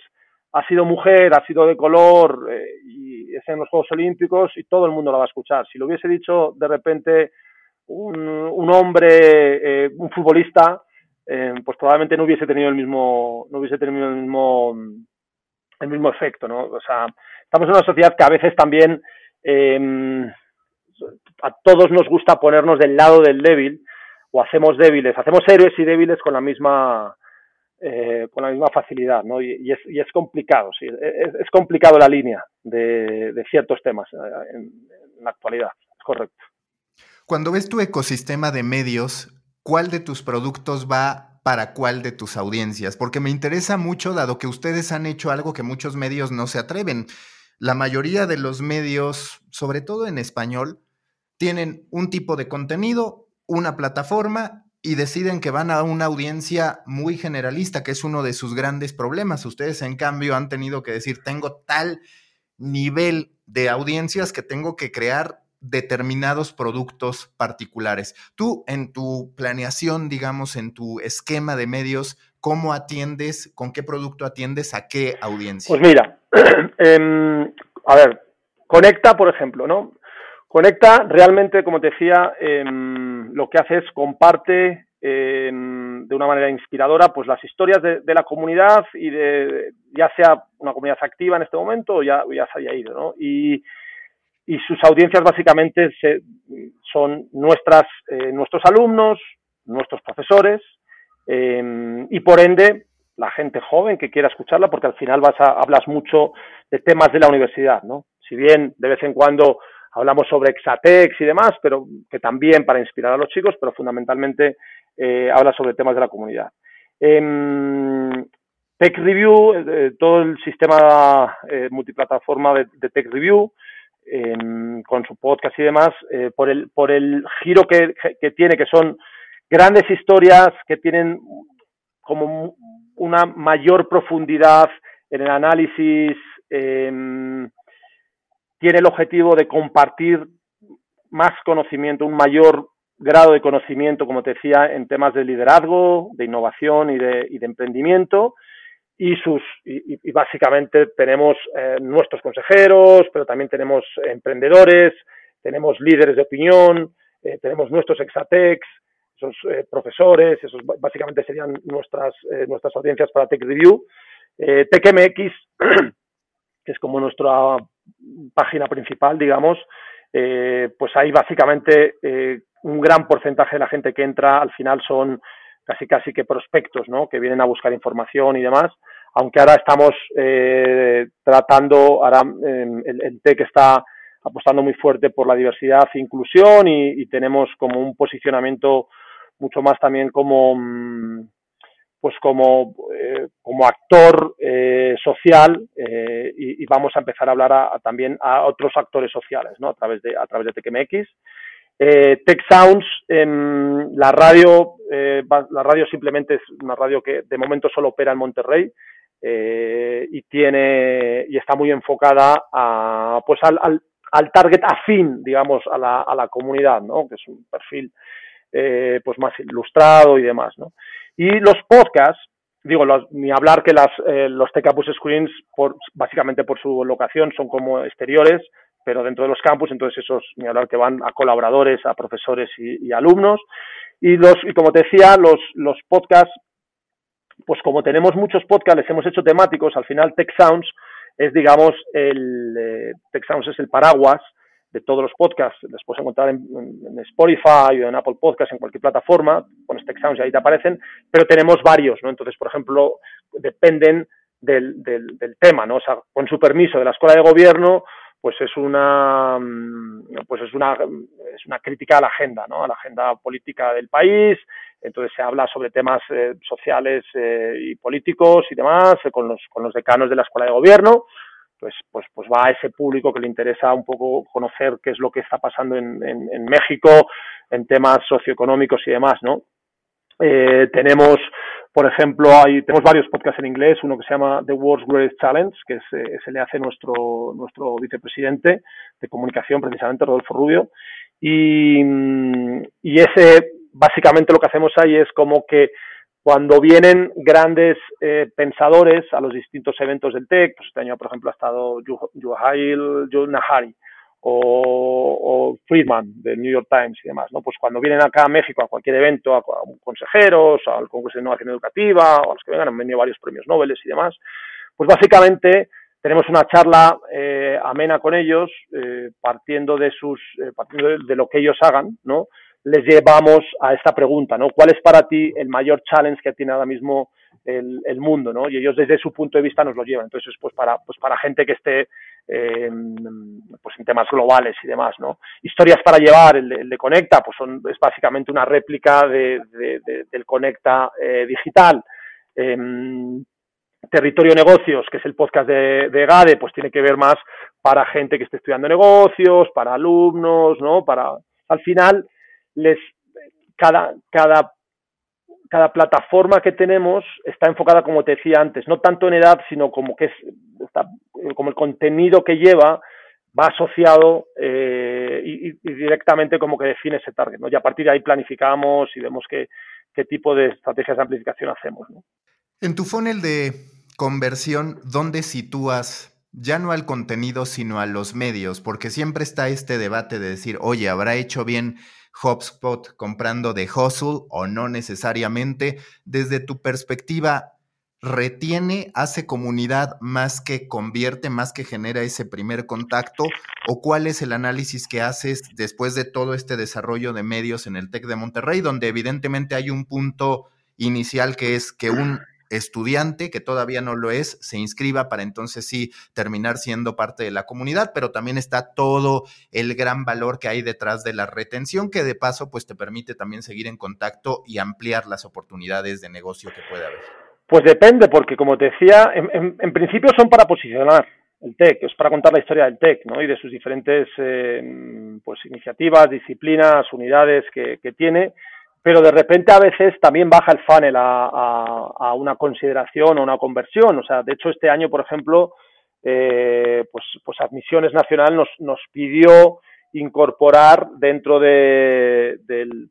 ha sido mujer, ha sido de color, eh, y es en los Juegos Olímpicos y todo el mundo la va a escuchar. Si lo hubiese dicho de repente un, un hombre, eh, un futbolista, eh, pues probablemente no hubiese tenido el mismo, no hubiese tenido el mismo, el mismo efecto, ¿no? O sea, estamos en una sociedad que a veces también em, a todos nos gusta ponernos del lado del débil o hacemos débiles, hacemos héroes y débiles con la misma eh, con la misma facilidad, ¿no? Y, es, y es, complicado, sí, es, complicado la línea de, ciertos temas eh, en, la actualidad, es correcto. Cuando ves tu ecosistema de medios, ¿cuál de tus productos va para cuál de tus audiencias? Porque me interesa mucho, dado que ustedes han hecho algo que muchos medios no se atreven. La mayoría de los medios, sobre todo en español, tienen un tipo de contenido, una plataforma y deciden que van a una audiencia muy generalista, que es uno de sus grandes problemas. Ustedes, en cambio, han tenido que decir, tengo tal nivel de audiencias que tengo que crear determinados productos particulares. Tú, en tu planeación, digamos, en tu esquema de medios, ¿cómo atiendes, con qué producto atiendes a qué audiencia? Pues mira, em, a ver, Conecta, por ejemplo, ¿no? Conecta realmente, como te decía, em, lo que hace es comparte em, de una manera inspiradora pues las historias de, la comunidad y de ya sea una comunidad activa en este momento o ya, ya se haya ido, ¿no? Y, y sus audiencias básicamente son nuestras, eh, nuestros alumnos, nuestros profesores em, y por ende la gente joven que quiera escucharla porque al final vas a, hablas mucho de temas de la universidad, ¿no? Si bien de vez en cuando hablamos sobre Exatex y demás, pero que también para inspirar a los chicos, pero fundamentalmente eh, habla sobre temas de la comunidad. Eh, Tech Review, eh, todo el sistema eh, multiplataforma de, Tech Review, em, con su podcast y demás, por, el, por el giro que, que, tiene, que son grandes historias que tienen como una mayor profundidad en el análisis, em, tiene el objetivo de compartir más conocimiento, un mayor grado de conocimiento, como te decía, en temas de liderazgo, de innovación y de, emprendimiento. Y, sus, y, básicamente tenemos eh, nuestros consejeros, pero también tenemos emprendedores, tenemos líderes de opinión, eh, tenemos nuestros exatex, esos eh, profesores, esos básicamente serían nuestras, nuestras audiencias para Tech Review. TechMX, que es como nuestra página principal, digamos, pues hay básicamente un gran porcentaje de la gente que entra al final son casi casi que prospectos, ¿no? Que vienen a buscar información y demás. Aunque ahora estamos eh, tratando, ahora el, el, TEC está apostando muy fuerte por la diversidad e inclusión y, tenemos como un posicionamiento mucho más también como mm, pues como, eh, como actor eh, social eh, y, vamos a empezar a hablar también a otros actores sociales ¿no? a través de a través de TechMX. Tech Sounds, em, la radio, la radio simplemente es una radio que de momento solo opera en Monterrey y tiene y está muy enfocada a, pues al, al, al target afín, digamos, a la, a la comunidad, ¿no? que es un perfil pues más ilustrado y demás. ¿no? Y los podcasts, digo, ni hablar que las, eh, los Tech Campus Screens, por, básicamente por su locación, son como exteriores, pero dentro de los campus, entonces esos, ni hablar que van a colaboradores, a profesores y, alumnos. Y, los, y como te decía, los, los podcasts, pues como tenemos muchos podcasts, les hemos hecho temáticos, al final Tech Sounds es, digamos, el, eh, Tech Sounds es el paraguas de todos los podcasts, los puedes encontrar en, Spotify o en Apple Podcasts, en cualquier plataforma, con Tech Sounds y ahí te aparecen, pero tenemos varios, ¿no? Entonces, por ejemplo, dependen del, del, tema, ¿no? O sea, con su permiso de la Escuela de Gobierno, pues es una pues es una es una crítica a la agenda, ¿no? A la agenda política del país. Entonces se habla sobre temas eh, sociales eh, y políticos y demás eh, con los con los decanos de la Escuela de Gobierno pues, pues, pues va a ese público que le interesa un poco conocer qué es lo que está pasando en, en, México en temas socioeconómicos y demás, ¿no? Tenemos, por ejemplo, hay, tenemos varios podcasts en inglés, uno que se llama The World's Greatest Challenge, que eh, se le hace nuestro, nuestro vicepresidente de comunicación, precisamente, Rodolfo Rubio, y, y ese, básicamente lo que hacemos ahí es como que cuando vienen grandes eh, pensadores a los distintos eventos del TEC, pues este año, por ejemplo, ha estado Yuhail Nahari o, Friedman del New York Times y demás, ¿no? Pues cuando vienen acá a México a cualquier evento, a, consejeros, al Congreso de Innovación Educativa, o a los que vengan, han venido varios premios Nobel y demás, pues básicamente tenemos una charla eh, amena con ellos, eh, partiendo de sus, eh, partiendo de, lo que ellos hagan, ¿no? Les llevamos a esta pregunta, ¿no? ¿Cuál es para ti el mayor challenge que tiene ahora mismo el, el mundo, ¿no? Y ellos desde su punto de vista nos lo llevan. Entonces, pues para, pues para gente que esté eh, pues en temas globales y demás, ¿no? Historias para llevar, el de, Conecta, pues son, es básicamente una réplica de, de, del Conecta eh, digital. Eh, Territorio Negocios, que es el podcast de, de, GADE, pues tiene que ver más para gente que esté estudiando negocios, para alumnos, ¿no? Para, al final, les, cada, cada, cada plataforma que tenemos está enfocada, como te decía antes, no tanto en edad, sino como que es, como el contenido que lleva va asociado eh, y, directamente como que define ese target, ¿no? Y a partir de ahí planificamos y vemos qué, qué tipo de estrategias de amplificación hacemos. En tu funnel de conversión, ¿dónde sitúas ya no al contenido, sino a los medios? Porque siempre está este debate de decir, oye, ¿habrá hecho bien HubSpot comprando de Hustle o no necesariamente? Desde tu perspectiva, ¿retiene, hace comunidad más que convierte, más que genera ese primer contacto? ¿O cuál es el análisis que haces después de todo este desarrollo de medios en el TEC de Monterrey, donde evidentemente hay un punto inicial que es que un estudiante, que todavía no lo es, se inscriba para entonces sí terminar siendo parte de la comunidad, pero también está todo el gran valor que hay detrás de la retención, que de paso pues te permite también seguir en contacto y ampliar las oportunidades de negocio que puede haber. Pues depende, porque como te decía, en, principio son para posicionar el TEC, es para contar la historia del TEC, ¿no? Y de sus diferentes eh, pues iniciativas, disciplinas, unidades que tiene pero de repente a veces también baja el funnel a, a, una consideración o una conversión. O sea, de hecho este año, por ejemplo, eh, pues, pues Admisiones Nacional nos, nos pidió incorporar dentro de, del,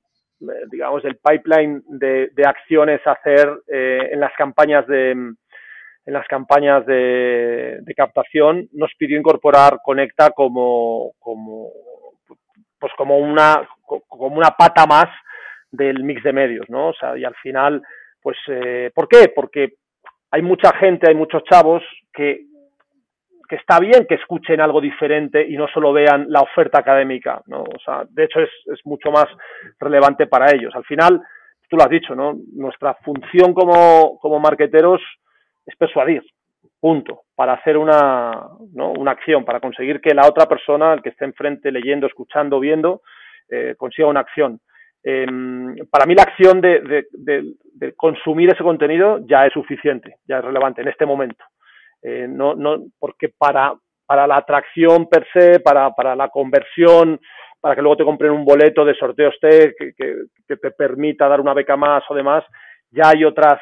digamos, del pipeline de, de acciones a hacer eh, en las campañas de en las campañas de, de, captación nos pidió incorporar Conecta como, como pues como una como una pata más del mix de medios, ¿no? O sea, y al final, pues, eh, ¿por qué? Porque hay mucha gente, hay muchos chavos que, que está bien que escuchen algo diferente y no solo vean la oferta académica, ¿no? O sea, de hecho es, es mucho más relevante para ellos. Al final, tú lo has dicho, ¿no? Nuestra función como, como marqueteros es persuadir, punto, para hacer una, ¿no? una acción, para conseguir que la otra persona, el que esté enfrente leyendo, escuchando, viendo, eh, consiga una acción. Eh, para mí la acción de, consumir ese contenido ya es suficiente, ya es relevante en este momento. Eh, no, no, porque para, la atracción per se, para, para la conversión, para que luego te compren un boleto de sorteos T que, te permita dar una beca más o demás, ya hay otras,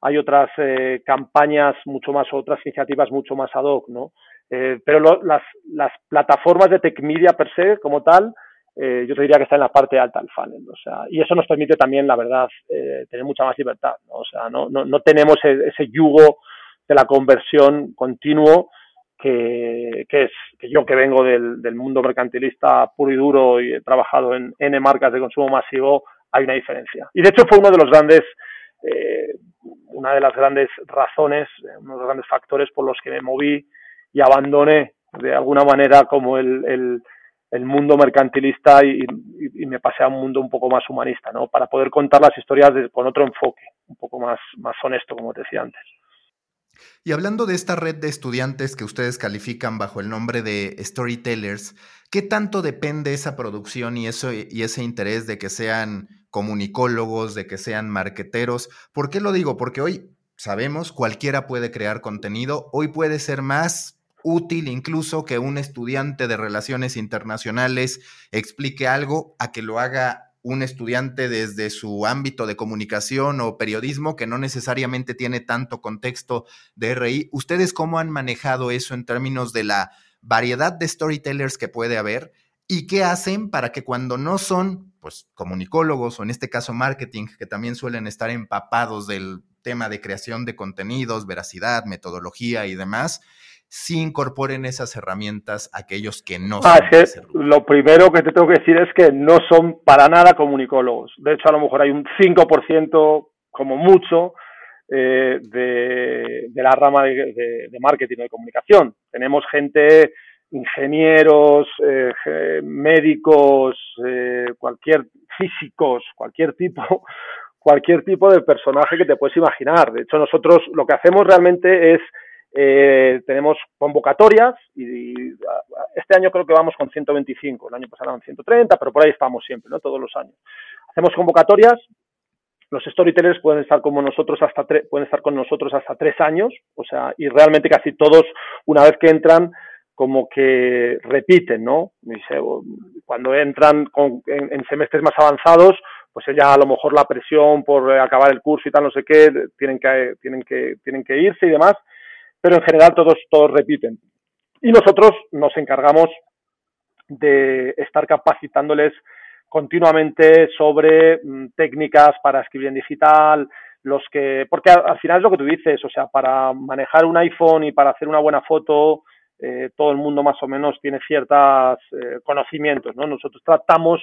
hay otras eh, campañas mucho más, otras iniciativas mucho más ad hoc, ¿no? Eh, pero las, las plataformas de tech media per se, como tal, eh, yo te diría que está en la parte alta del funnel. O sea, y eso nos permite también, la verdad, eh, tener mucha más libertad. O sea, no, no, no tenemos ese, ese, yugo de la conversión continuo que, que, es que yo que vengo del, del, mundo mercantilista puro y duro y he trabajado en N marcas de consumo masivo, hay una diferencia. Y de hecho fue uno de los grandes, eh, una de las grandes razones, uno de los grandes factores por los que me moví y abandoné de alguna manera como el, el el mundo mercantilista y, me pasé a un mundo un poco más humanista, ¿no? Para poder contar las historias con otro enfoque, un poco más, más honesto, como te decía antes. Y hablando de esta red de estudiantes que ustedes califican bajo el nombre de storytellers, ¿qué tanto depende esa producción y, eso, y ese interés de que sean comunicólogos, de que sean marqueteros? ¿Por qué lo digo? Porque hoy sabemos, cualquiera puede crear contenido, hoy puede ser más útil incluso que un estudiante de relaciones internacionales explique algo a que lo haga un estudiante desde su ámbito de comunicación o periodismo que no necesariamente tiene tanto contexto de RI. ¿Ustedes cómo han manejado eso en términos de la variedad de storytellers que puede haber? ¿Y qué hacen para que cuando no son, pues, comunicólogos o en este caso marketing, que también suelen estar empapados del tema de creación de contenidos, veracidad, metodología y demás, sí incorporen esas herramientas a aquellos que no ah, es que lo primero que te tengo que decir es que no son para nada comunicólogos. De hecho, a lo mejor hay un 5% como mucho eh, de, la rama de, marketing o de comunicación. Tenemos gente, ingenieros, eh, médicos, eh, cualquier físicos, cualquier tipo, cualquier tipo de personaje que te puedes imaginar. De hecho, nosotros lo que hacemos realmente es tenemos convocatorias y, este año creo que vamos con 125, el año pasado eran 130, pero por ahí estamos siempre, ¿no? Todos los años. Hacemos convocatorias los storytellers pueden estar como nosotros hasta pueden estar con nosotros hasta tres años, o sea, y realmente casi todos, una vez que entran, como que repiten, ¿no? Cuando entran en, semestres más avanzados, pues ya a lo mejor la presión por acabar el curso y tal, no sé qué, tienen que, tienen que, tienen que irse y demás, pero en general todos, todos repiten. Y nosotros nos encargamos de estar capacitándoles continuamente sobre mm, técnicas para escribir en digital, los que, porque al, final es lo que tú dices, o sea, para manejar un iPhone y para hacer una buena foto, eh, todo el mundo más o menos tiene ciertos eh, conocimientos, ¿no? Nosotros tratamos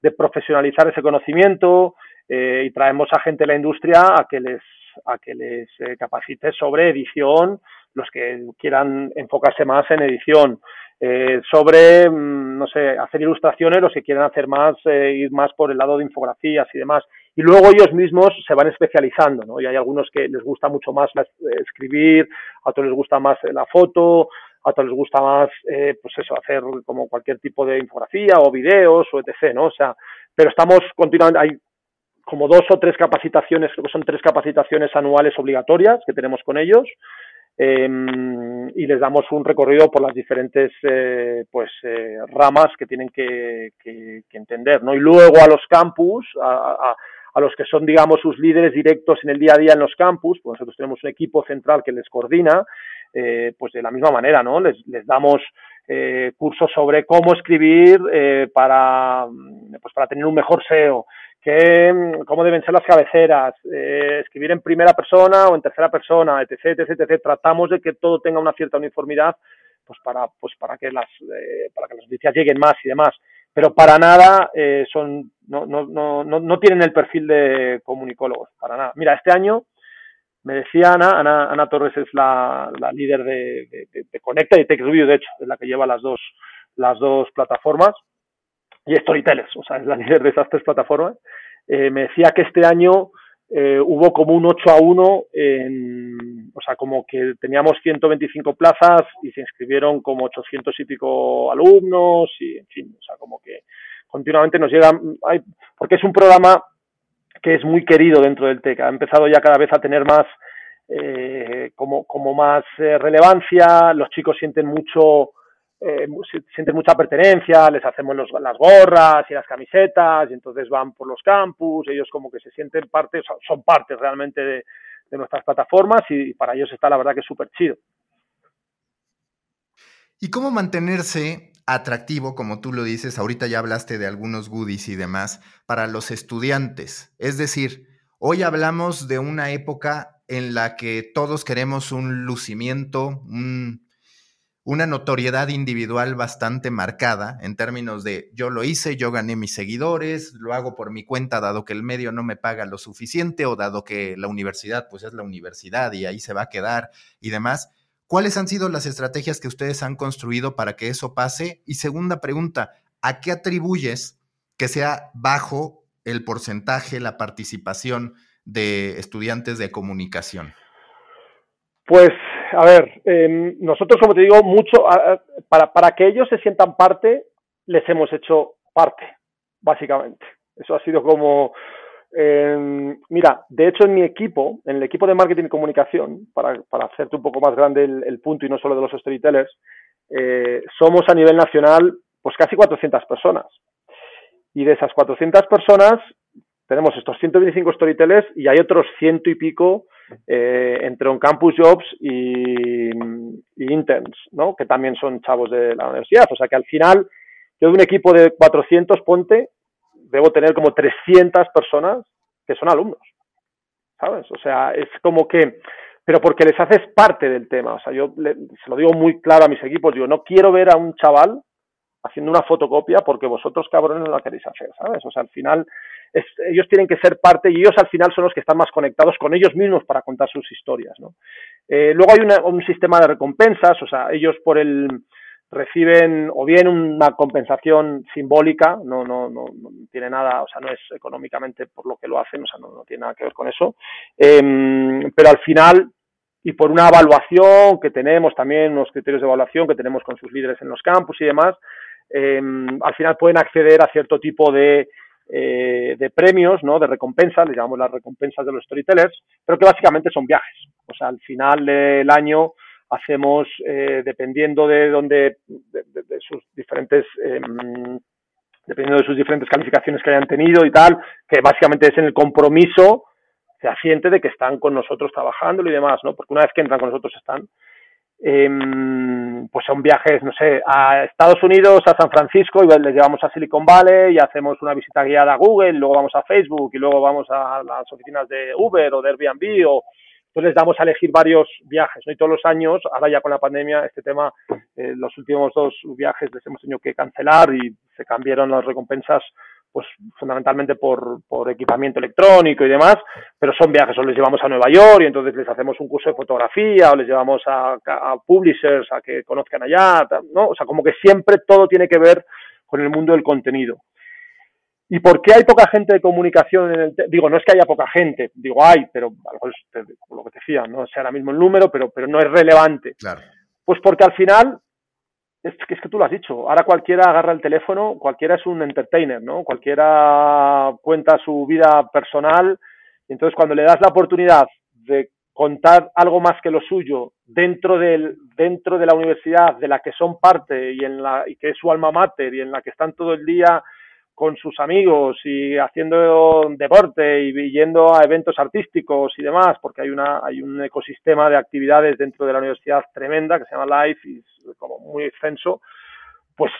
de profesionalizar ese conocimiento eh, y traemos a gente de la industria a que les a que les capacite sobre edición, los que quieran enfocarse más en edición, eh, sobre, mm, no sé, hacer ilustraciones, los que quieren hacer más, eh, ir más por el lado de infografías y demás. Y luego ellos mismos se van especializando, ¿no? Y hay algunos que les gusta mucho más escribir, a otros les gusta más la foto, a otros les gusta más, eh, pues eso, hacer como cualquier tipo de infografía o videos o etc., ¿no? O sea, pero estamos continuamente, hay como dos o tres capacitaciones, creo que son tres capacitaciones anuales obligatorias que tenemos con ellos, Em, y les damos un recorrido por las diferentes eh, pues eh, ramas que tienen que, entender ¿no? y luego a los campus a, los que son digamos sus líderes directos en el día a día en los campus pues nosotros tenemos un equipo central que les coordina eh, pues de la misma manera no les, les damos cursos sobre cómo escribir para pues para tener un mejor SEO que, mm, cómo deben ser las cabeceras, eh, escribir en primera persona o en tercera persona, etc, etc, etc. Tratamos de que todo tenga una cierta uniformidad, pues para, pues para que las, eh, para que las noticias lleguen más y demás. Pero para nada eh, son, no, no, no, no, tienen el perfil de comunicólogos, para nada. Mira, este año me decía Ana, Ana, Torres es la, la líder de, de, Conecta y TechReview, de hecho, es la que lleva las dos, las dos plataformas y Storytellers, o sea, es la líder de esas tres plataformas, eh, me decía que este año eh, hubo como un 8 a 1, en, o sea, como que teníamos 125 plazas y se inscribieron como 800 y pico alumnos y, en fin, o sea, como que continuamente nos llegan, hay, porque es un programa que es muy querido dentro del TEC, ha empezado ya cada vez a tener más, eh, como, como más relevancia, los chicos sienten mucho eh, sienten mucha pertenencia, les hacemos las gorras y las camisetas y entonces van por los campus, ellos como que se sienten parte, son parte realmente de, nuestras plataformas y, para ellos está la verdad que es súper chido. ¿Y cómo mantenerse atractivo, como tú lo dices, ahorita ya hablaste de algunos goodies y demás, para los estudiantes? Es decir, hoy hablamos de una época en la que todos queremos un lucimiento, un una notoriedad individual bastante marcada en términos de yo lo hice, yo gané mis seguidores, lo hago por mi cuenta dado que el medio no me paga lo suficiente o dado que la universidad pues es la universidad y ahí se va a quedar y demás. ¿Cuáles han sido las estrategias que ustedes han construido para que eso pase? Y segunda pregunta, ¿a qué atribuyes que sea bajo el porcentaje, la participación de estudiantes de comunicación? Pues a ver, em, nosotros, como te digo, mucho, para, para que ellos se sientan parte, les hemos hecho parte, básicamente. Eso ha sido como, em, mira, de hecho en mi equipo, en el equipo de marketing y comunicación, para, para hacerte un poco más grande el, punto y no solo de los storytellers, eh, somos a nivel nacional pues casi 400 personas. Y de esas 400 personas tenemos estos 125 storytellers y hay otros ciento y pico eh, entre un campus jobs y, interns, ¿no? Que también son chavos de la universidad. O sea que al final, yo de un equipo de 400, ponte, debo tener como 300 personas que son alumnos, ¿sabes? O sea, es como que, pero porque les haces parte del tema. O sea, yo se lo digo muy claro a mis equipos, digo, no quiero ver a un chaval haciendo una fotocopia porque vosotros cabrones no la queréis hacer, ¿sabes? O sea, al final ellos tienen que ser parte y ellos al final son los que están más conectados con ellos mismos para contar sus historias. ¿no? Eh, luego hay un sistema de recompensas, o sea, ellos por el reciben o bien una compensación simbólica, no, no, no, tiene nada, o sea, no es económicamente por lo que lo hacen, o sea, no, tiene nada que ver con eso, em, pero al final y por una evaluación que tenemos también, unos criterios de evaluación que tenemos con sus líderes en los campus y demás, em, al final pueden acceder a cierto tipo de, eh, de premios, ¿no? de recompensas, le llamamos las recompensas de los storytellers, pero que básicamente son viajes. O sea, al final del año hacemos, eh, dependiendo de dónde, de, sus diferentes, em, dependiendo de sus diferentes calificaciones que hayan tenido y tal, que básicamente es en el compromiso fehaciente de que están con nosotros trabajando y demás, ¿no? Porque una vez que entran con nosotros están, em, pues son viajes, no sé, a Estados Unidos, a San Francisco, y les llevamos a Silicon Valley y hacemos una visita guiada a Google, luego vamos a Facebook y luego vamos a las oficinas de Uber o de Airbnb o entonces les damos a elegir varios viajes, ¿no? Y todos los años, ahora ya con la pandemia, este tema, eh, los últimos dos viajes les hemos tenido que cancelar y se cambiaron las recompensas pues fundamentalmente por, por, equipamiento electrónico y demás, pero son viajes, o les llevamos a Nueva York y entonces les hacemos un curso de fotografía, o les llevamos a, a publishers a que conozcan allá, ¿no? O sea, como que siempre todo tiene que ver con el mundo del contenido. ¿Y por qué hay poca gente de comunicación en el Digo, no es que haya poca gente, digo, hay, pero lo que te decía, no sé ahora mismo el número, pero, pero no es relevante. Claro. Pues porque al final, es que, es que tú lo has dicho, ahora cualquiera agarra el teléfono, cualquiera es un entertainer, ¿no? Cualquiera cuenta su vida personal, entonces cuando le das la oportunidad de contar algo más que lo suyo dentro del dentro de la universidad de la que son parte y en la y que es su alma mater y en la que están todo el día con sus amigos y haciendo deporte y yendo a eventos artísticos y demás, porque hay una hay un ecosistema de actividades dentro de la universidad tremenda que se llama Life y es como muy extenso, pues,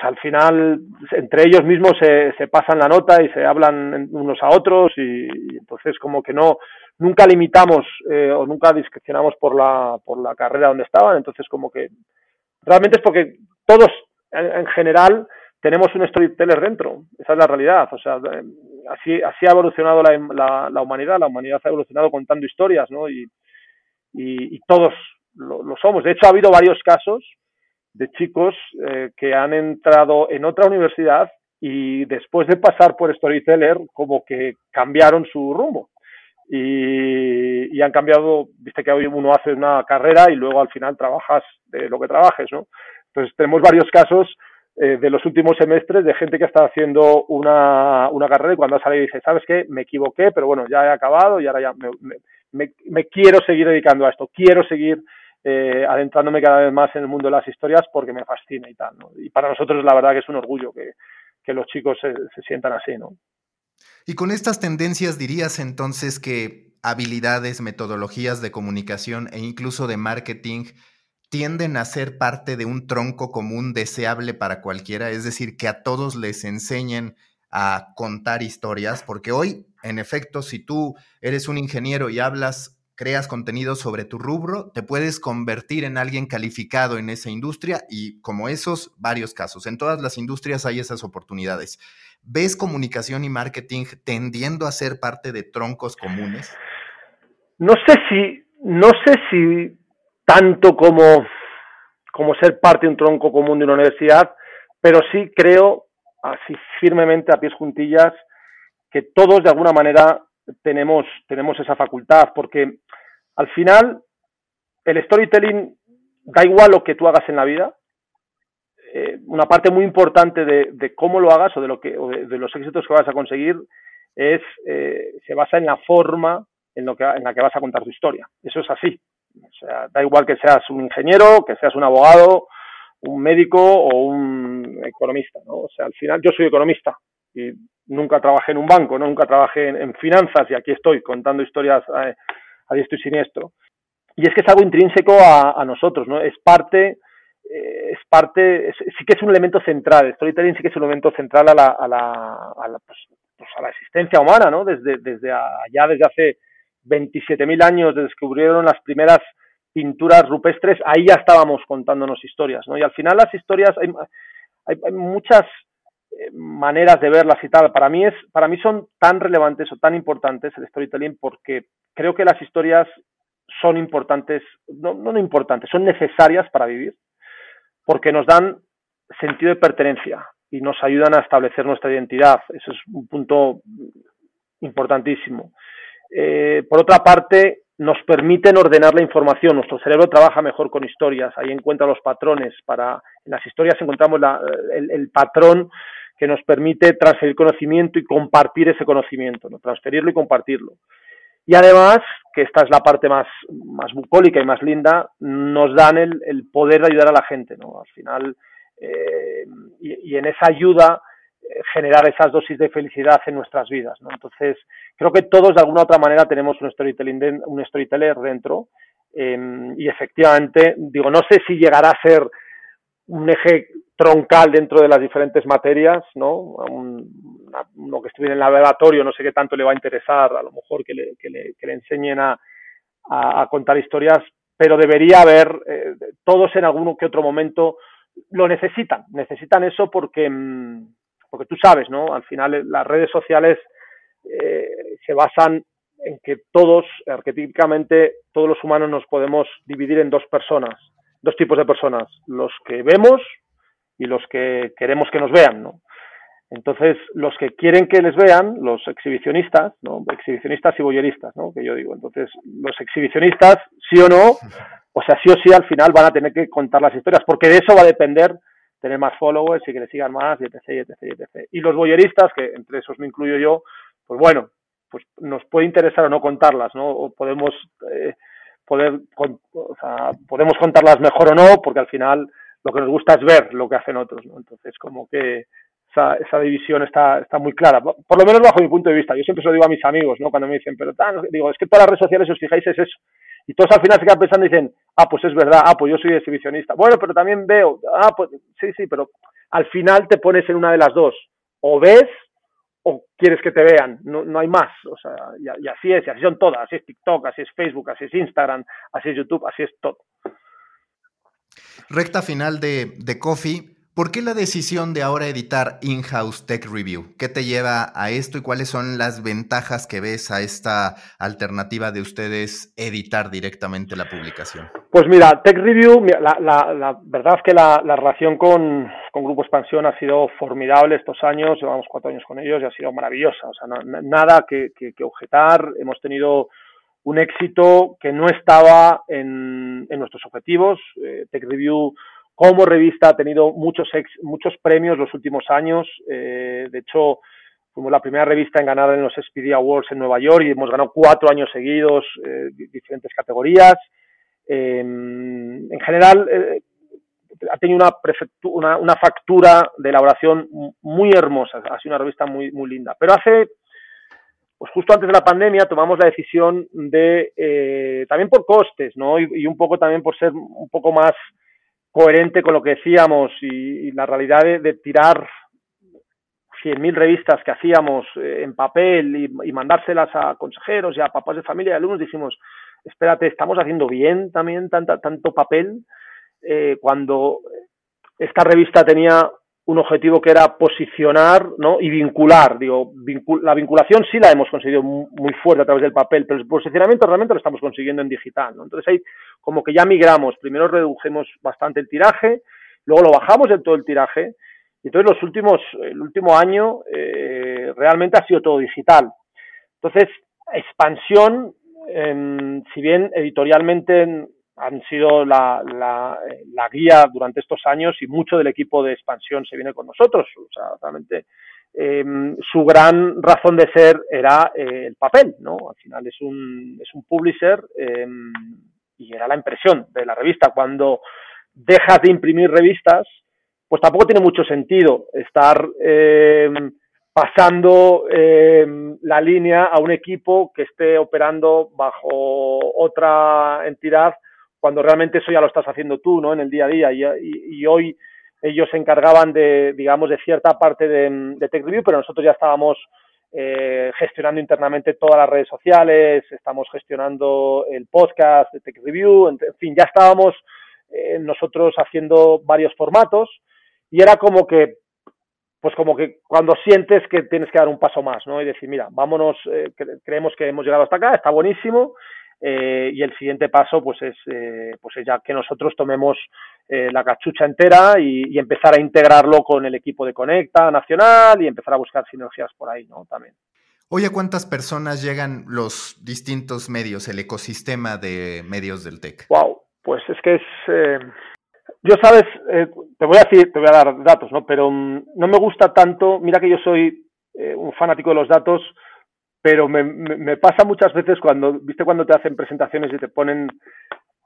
al final entre ellos mismos se, se, pasan la nota y se hablan unos a otros y, entonces como que no nunca limitamos eh, o nunca discrecionamos por la por la carrera donde estaban, entonces como que realmente es porque todos en general tenemos un storyteller dentro, esa es la realidad, o sea, eh, así, así ha evolucionado la, la, humanidad, la humanidad ha evolucionado contando historias, ¿no? Y, todos lo, somos. De hecho, ha habido varios casos de chicos eh, que han entrado en otra universidad y después de pasar por Storyteller, como que cambiaron su rumbo. Y, y, han cambiado, viste que hoy uno hace una carrera y luego al final trabajas de lo que trabajes, ¿no? Entonces tenemos varios casos eh, de los últimos semestres de gente que está haciendo una, una carrera y cuando sale dice, ¿sabes qué? Me equivoqué, pero bueno, ya he acabado y ahora ya me, quiero seguir dedicando a esto, quiero seguir eh, adentrándome cada vez más en el mundo de las historias porque me fascina y tal, ¿no? Y para nosotros la verdad que es un orgullo que, que los chicos se, se sientan así, ¿no? Y con estas tendencias dirías entonces que habilidades, metodologías de comunicación e incluso de marketing tienden a ser parte de un tronco común deseable para cualquiera, es decir, que a todos les enseñen a contar historias, porque hoy, en efecto, si tú eres un ingeniero y hablas, creas contenido sobre tu rubro, te puedes convertir en alguien calificado en esa industria y como esos, varios casos. En todas las industrias hay esas oportunidades. ¿Ves comunicación y marketing tendiendo a ser parte de troncos comunes? No sé si, no sé si tanto como, como ser parte de un tronco común de una universidad, pero sí creo, así firmemente a pies juntillas, que todos de alguna manera tenemos, tenemos esa facultad, porque al final el storytelling da igual lo que tú hagas en la vida, eh, una parte muy importante de, de, cómo lo hagas o de, lo que, o de, los éxitos que vas a conseguir es, eh, se basa en la forma en, lo que, en la que vas a contar tu historia. Eso es así. O sea, da igual que seas un ingeniero, que seas un abogado, un médico o un economista, ¿no? O sea, al final yo soy economista y nunca trabajé en un banco, ¿no? nunca trabajé en, finanzas y aquí estoy contando historias a, a, diestro y siniestro. Y es que es algo intrínseco a, a nosotros, ¿no? Es parte, eh, es parte, sí que es un elemento central, storytelling sí que es un elemento central a la, a la, a la, pues, pues a la existencia humana, ¿no? Desde, desde allá, desde hace 27.000 años descubrieron las primeras pinturas rupestres, ahí ya estábamos contándonos historias, ¿no? Y al final las historias, hay, hay, muchas eh, maneras de verlas y tal. Para mí, es, para mí son tan relevantes o tan importantes el storytelling porque creo que las historias son importantes, no, no importantes, son necesarias para vivir, porque nos dan sentido de pertenencia y nos ayudan a establecer nuestra identidad. Eso es un punto importantísimo. Eh, por otra parte, nos permiten ordenar la información. Nuestro cerebro trabaja mejor con historias. Ahí encuentra los patrones. Para, en las historias encontramos el, patrón que nos permite transferir conocimiento y compartir ese conocimiento, ¿no? transferirlo y compartirlo. Y además, que esta es la parte más, bucólica y más linda, nos dan el, poder de ayudar a la gente. ¿no? Al final, eh, y, en esa ayuda, generar esas dosis de felicidad en nuestras vidas. ¿no? Entonces, creo que todos de alguna u otra manera tenemos un, storytelling un storyteller dentro em, y efectivamente, digo, no sé si llegará a ser un eje troncal dentro de las diferentes materias, ¿no? Un, uno que estuviera en el laboratorio, no sé qué tanto le va a interesar, a lo mejor que le, que le, que le enseñen a, a, contar historias, pero debería haber, eh, todos en algún que otro momento lo necesitan, necesitan eso porque, mm, porque tú sabes, ¿no? Al final eh, las redes sociales eh, se basan en que todos, arquetípicamente, todos los humanos nos podemos dividir en dos personas, dos tipos de personas, los que vemos y los que queremos que nos vean, ¿no? Entonces, los que quieren que les vean, los exhibicionistas, ¿no? Exhibicionistas y boyeristas, ¿no? Que yo digo. Entonces, los exhibicionistas, sí o no, o sea, sí o sí al final van a tener que contar las historias, porque de eso va a depender tener más followers y que le sigan más, y etc, etc, etc. Y los boyeristas, que entre esos me incluyo yo, pues bueno, pues nos puede interesar o no contarlas, ¿no? O podemos eh, poder, o sea, podemos contarlas mejor o no, porque al final lo que nos gusta es ver lo que hacen otros, ¿no? Entonces, como que esa, esa división está, está muy clara, por lo menos bajo mi punto de vista. Yo siempre se lo digo a mis amigos, ¿no? Cuando me dicen, pero tal, digo, es que todas las redes sociales, si os fijáis, es eso. Y todos al final se quedan pensando y dicen, ah, pues es verdad, ah, pues yo soy exhibicionista. Bueno, pero también veo, ah, pues sí, sí, pero al final te pones en una de las dos. O ves o quieres que te vean, no, no hay más. O sea, y, así es, y así son todas. Así es TikTok, así es Facebook, así es Instagram, así es YouTube, así es todo. Recta final de, de Coffee. ¿Por qué la decisión de ahora editar In-House Tech Review? ¿Qué te lleva a esto y cuáles son las ventajas que ves a esta alternativa de ustedes editar directamente la publicación? Pues mira, Tech Review, la, la, verdad es que la, la relación con, con, Grupo Expansión ha sido formidable estos años, llevamos cuatro años con ellos y ha sido maravillosa, o sea, no, nada que, que, que, objetar, hemos tenido un éxito que no estaba en, en nuestros objetivos, eh, Tech Review como revista ha tenido muchos, ex, muchos premios los últimos años. Eh, de hecho, fuimos la primera revista en ganar en los SPD Awards en Nueva York y hemos ganado cuatro años seguidos eh, diferentes categorías. Eh, en general, eh, ha tenido una, una, una, factura de elaboración muy hermosa. Ha sido una revista muy, muy linda. Pero hace, pues justo antes de la pandemia, tomamos la decisión de, eh, también por costes, ¿no? Y, un poco también por ser un poco más coherente con lo que decíamos y, la realidad de, de tirar 100.000 revistas que hacíamos eh, en papel y, mandárselas a consejeros y a papás de familia y alumnos, dijimos, espérate, estamos haciendo bien también tanto papel eh, cuando esta revista tenía un objetivo que era posicionar ¿no? y vincular. Digo, vincul la vinculación sí la hemos conseguido muy fuerte a través del papel, pero el posicionamiento realmente lo estamos consiguiendo en digital. ¿no? Entonces ahí como que ya migramos, primero redujimos bastante el tiraje, luego lo bajamos en todo el tiraje, y entonces los últimos, el último año eh, realmente ha sido todo digital. Entonces, expansión, eh, si bien editorialmente han sido la, la, la, guía durante estos años y mucho del equipo de expansión se viene con nosotros. O sea, realmente eh, su gran razón de ser era eh, el papel, ¿no? Al final es un, es un publisher eh, y era la impresión de la revista. Cuando dejas de imprimir revistas, pues tampoco tiene mucho sentido estar em, pasando em, la línea a un equipo que esté operando bajo otra entidad cuando realmente eso ya lo estás haciendo tú, ¿no? En el día a día. Y, hoy ellos se encargaban de, digamos, de cierta parte de, Tech Review, pero nosotros ya estábamos eh, gestionando internamente todas las redes sociales, estamos gestionando el podcast de Tech Review, en, en fin, ya estábamos eh, nosotros haciendo varios formatos y era como que pues como que cuando sientes que tienes que dar un paso más, ¿no? Y decir, mira, vámonos, eh, creemos que hemos llegado hasta acá, está buenísimo, eh, y el siguiente paso, pues es, eh, pues ya que nosotros tomemos la cachucha entera y, empezar a integrarlo con el equipo de Conecta Nacional y empezar a buscar sinergias por ahí, ¿no? También. Oye, ¿cuántas personas llegan los distintos medios, el ecosistema de medios del TEC? Wow, pues es que es yo, sabes, eh, te voy a decir, te voy a dar datos, ¿no? Pero mm, no me gusta tanto, mira que yo soy eh, un fanático de los datos, pero me, pasa muchas veces cuando, viste cuando te hacen presentaciones y te ponen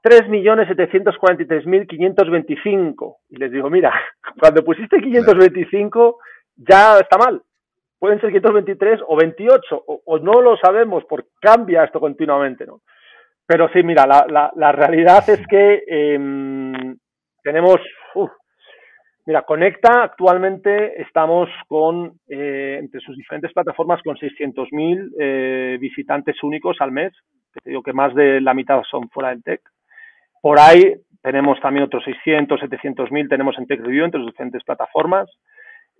3.743.525 y les digo, mira, cuando pusiste 525 ya está mal. Pueden ser 523 o 28 o, no lo sabemos porque cambia esto continuamente, ¿no? Pero sí, mira, la, la, la realidad es que eh, tenemos, mira, Conecta actualmente estamos con, eh, entre sus diferentes plataformas, con 600.000 eh, visitantes únicos al mes, que te digo que más de la mitad son fuera del TEC. Por ahí tenemos también otros 600, 700.000 tenemos en Tech Review, entre sus diferentes plataformas.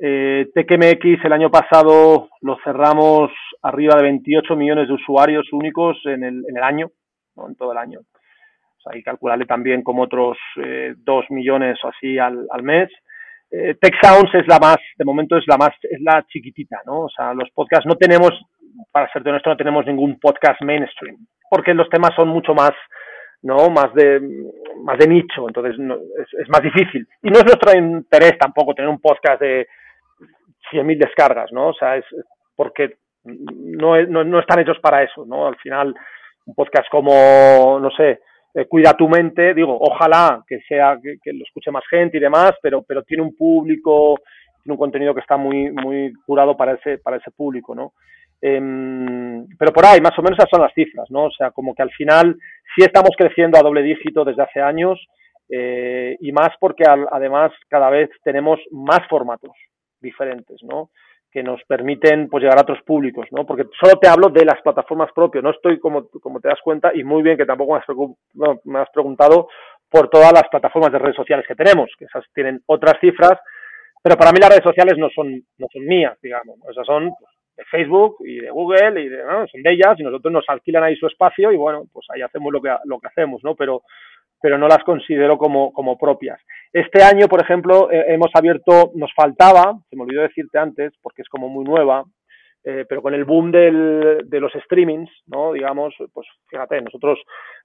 Eh, TechMX el año pasado lo cerramos arriba de 28 millones de usuarios únicos en el, en el año, en todo el año. O hay que calcularle también como otros eh, dos millones o así al mes. Eh, Tech Sounds es la más, de momento es la más, es la chiquitita, ¿no? O sea, los podcasts no tenemos, para ser honesto, no tenemos ningún podcast mainstream, porque los temas son mucho más, ¿no? Más de, más de nicho, entonces es, es, más difícil. Y no es nuestro interés tampoco tener un podcast de 100.000 descargas, ¿no? O sea, es porque no, no, no están hechos para eso, ¿no? Al final, un podcast como, no sé, eh, cuida tu mente, digo, ojalá que sea, que, lo escuche más gente y demás, pero, pero tiene un público, tiene un contenido que está muy, muy curado para ese, para ese público, ¿no? Em, pero por ahí, más o menos esas son las cifras, ¿no? O sea, como que al final sí estamos creciendo a doble dígito desde hace años eh, y más porque además cada vez tenemos más formatos diferentes, ¿no? Que nos permiten pues llegar a otros públicos, ¿no? Porque solo te hablo de las plataformas propias, no estoy como, como te das cuenta y muy bien que tampoco me has, preguntado por todas las plataformas de redes sociales que tenemos, que esas tienen otras cifras, pero para mí las redes sociales no son, no son mías, digamos, esas son pues, de Facebook y de Google y de, son de ellas y nosotros nos alquilan ahí su espacio y bueno, pues ahí hacemos lo que, lo que hacemos, ¿no? Pero, pero no las considero como, como propias. Este año, por ejemplo, eh, hemos abierto, nos faltaba, se me olvidó decirte antes, porque es como muy nueva, eh, pero con el boom del, de los streamings, ¿no? Digamos, pues fíjate, nosotros,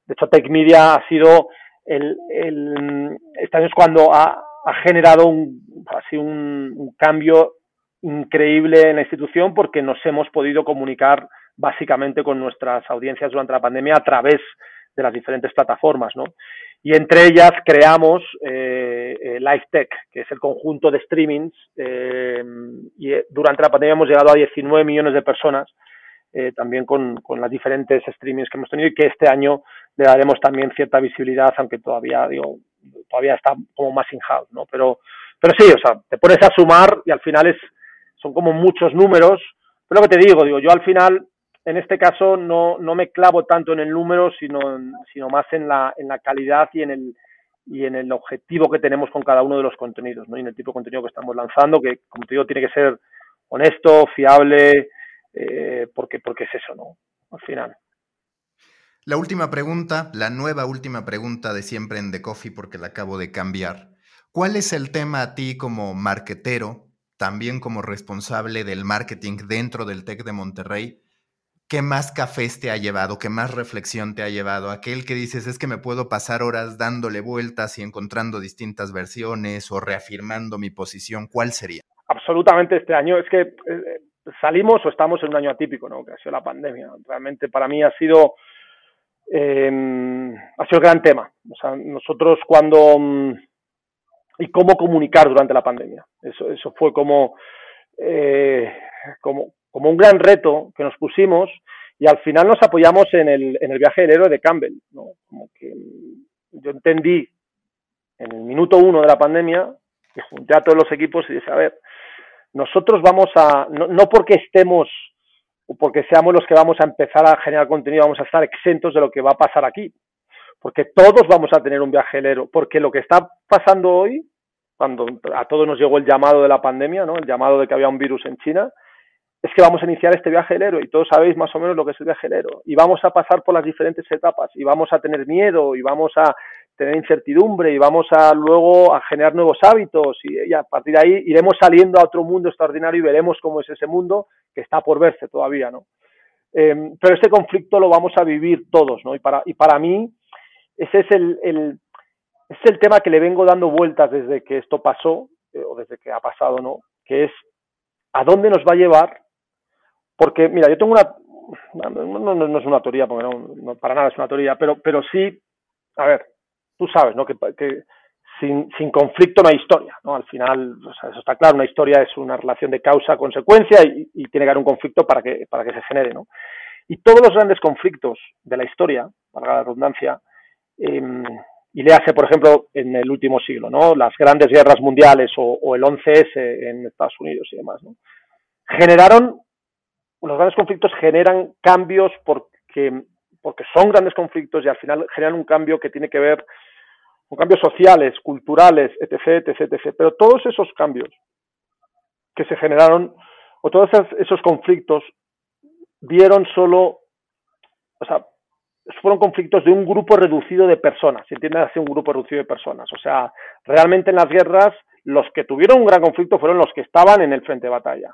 de hecho, Tech Media ha sido el, el este año es cuando ha, ha generado un, así un, un cambio increíble en la institución porque nos hemos podido comunicar básicamente con nuestras audiencias durante la pandemia a través de las diferentes plataformas, ¿no? Y entre ellas creamos eh, eh LiveTech, que es el conjunto de streamings, eh, y eh, durante la pandemia hemos llegado a 19 millones de personas, también con, con las diferentes streamings que hemos tenido y que este año le daremos también cierta visibilidad, aunque todavía, digo, todavía está como más in-house, ¿no? Pero, pero sí, o sea, te pones a sumar y al final es, son como muchos números, pero lo que te digo, digo, yo al final en este caso no, no me clavo tanto en el número, sino, sino más en la, en la calidad y en el y en el objetivo que tenemos con cada uno de los contenidos, ¿no? Y en el tipo de contenido que estamos lanzando, que como te digo, tiene que ser honesto, fiable, eh, porque, porque es eso, ¿no? Al final. La última pregunta, la nueva última pregunta de siempre en The Coffee, porque la acabo de cambiar. ¿Cuál es el tema a ti como marketero, también como responsable del marketing dentro del TEC de Monterrey, ¿qué más cafés te ha llevado? ¿Qué más reflexión te ha llevado? Aquel que dices es que me puedo pasar horas dándole vueltas y encontrando distintas versiones o reafirmando mi posición. ¿Cuál sería? Absolutamente este año. Es que eh, salimos o estamos en un año atípico, ¿no? Que ha sido la pandemia. Realmente para mí ha sido, em, ha sido el gran tema. O sea, nosotros cuando... Mm, y cómo comunicar durante la pandemia. Eso, eso fue como, eh, como, como un gran reto que nos pusimos y al final nos apoyamos en el, en el viaje del héroe de Campbell, ¿no? Como que yo entendí en el minuto uno de la pandemia que junté a todos los equipos y dije, a ver, nosotros vamos a, no, no porque estemos o porque seamos los que vamos a empezar a generar contenido, vamos a estar exentos de lo que va a pasar aquí, porque todos vamos a tener un viaje del héroe, porque lo que está pasando hoy cuando a todos nos llegó el llamado de la pandemia, ¿no? El llamado de que había un virus en China, es que vamos a iniciar este viaje del héroe y todos sabéis más o menos lo que es el viaje del héroe y vamos a pasar por las diferentes etapas y vamos a tener miedo y vamos a tener incertidumbre y vamos a luego a generar nuevos hábitos y, a partir de ahí iremos saliendo a otro mundo extraordinario y veremos cómo es ese mundo que está por verse todavía, ¿no? Em, pero este conflicto lo vamos a vivir todos, ¿no? Y para, y para mí ese es el, el, es el tema que le vengo dando vueltas desde que esto pasó eh, o desde que ha pasado, ¿no? Que es a dónde nos va a llevar, porque mira, yo tengo una, no, no, es una teoría, porque no, para nada es una teoría, pero, pero sí, a ver, tú sabes, ¿no? Que, sin, sin, conflicto no hay historia, ¿no? Al final, eso está claro, una historia es una relación de causa-consecuencia y, tiene que haber un conflicto para que, para que se genere, ¿no? Y todos los grandes conflictos de la historia, para la redundancia, eh, y le hace, por ejemplo, en el último siglo, ¿no? Las grandes guerras mundiales o, o el 11S en Estados Unidos y demás, ¿no? Generaron, los grandes conflictos generan cambios porque porque son grandes conflictos y al final generan un cambio que tiene que ver con cambios sociales, culturales, etc., etc., etc. Pero todos esos cambios que se generaron, o todos esos conflictos, dieron solo, o sea, fueron conflictos de un grupo reducido de personas, se entiende así un grupo reducido de personas. O sea, realmente en las guerras los que tuvieron un gran conflicto fueron los que estaban en el frente de batalla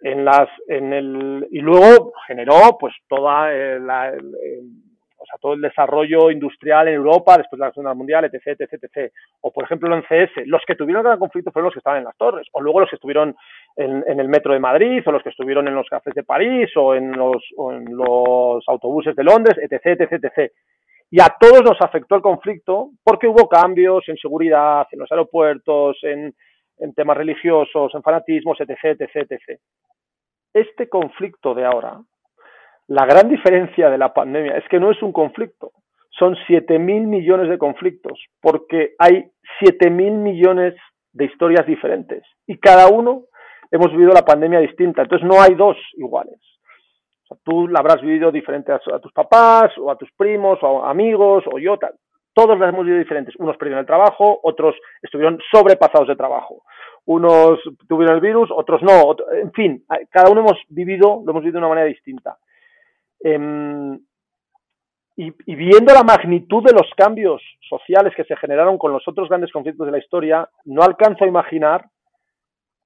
en las en el y luego generó pues toda eh, la, o sea, todo el desarrollo industrial en Europa después de la Segunda Mundial, etc, etc, etc. O, por ejemplo, en CS, los que tuvieron gran conflicto fueron los que estaban en las torres, o luego los que estuvieron en, en, el metro de Madrid, o los que estuvieron en los cafés de París, o en los, o en los autobuses de Londres, etc, etc, etc. Y a todos nos afectó el conflicto porque hubo cambios en seguridad, en los aeropuertos, en, en temas religiosos, en fanatismos, etc, etc, etc. Este conflicto de ahora, la gran diferencia de la pandemia es que no es un conflicto, son 7.000 millones de conflictos, porque hay 7.000 millones de historias diferentes y cada uno hemos vivido la pandemia distinta, entonces no hay dos iguales. O tú la habrás vivido diferente a, a, tus papás o a tus primos o a amigos o yo tal todos las hemos vivido diferentes. Unos perdieron el trabajo, otros estuvieron sobrepasados de trabajo. Unos tuvieron el virus, otros no. en fin, cada uno hemos vivido, lo hemos vivido de una manera distinta. Em, y, viendo la magnitud de los cambios sociales que se generaron con los otros grandes conflictos de la historia, no alcanzo a imaginar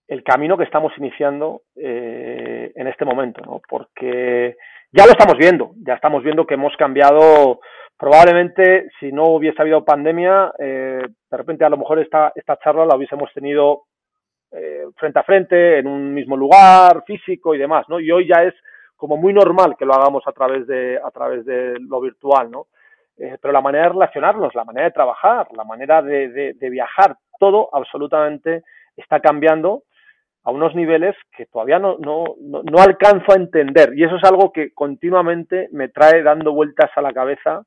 el camino que estamos iniciando eh, en este momento, ¿no? Porque ya lo estamos viendo, ya estamos viendo que hemos cambiado probablemente si no hubiese habido pandemia, eh, de repente a lo mejor esta, esta charla la hubiésemos tenido eh, frente a frente, en un mismo lugar, físico y demás, ¿no? Y hoy ya es como muy normal que lo hagamos a través de, a través de lo virtual, ¿no? Eh, pero la manera de relacionarnos, la manera de trabajar, la manera de, de, de viajar, todo absolutamente está cambiando a unos niveles que todavía no, no, no, no, alcanzo a entender. Y eso es algo que continuamente me trae dando vueltas a la cabeza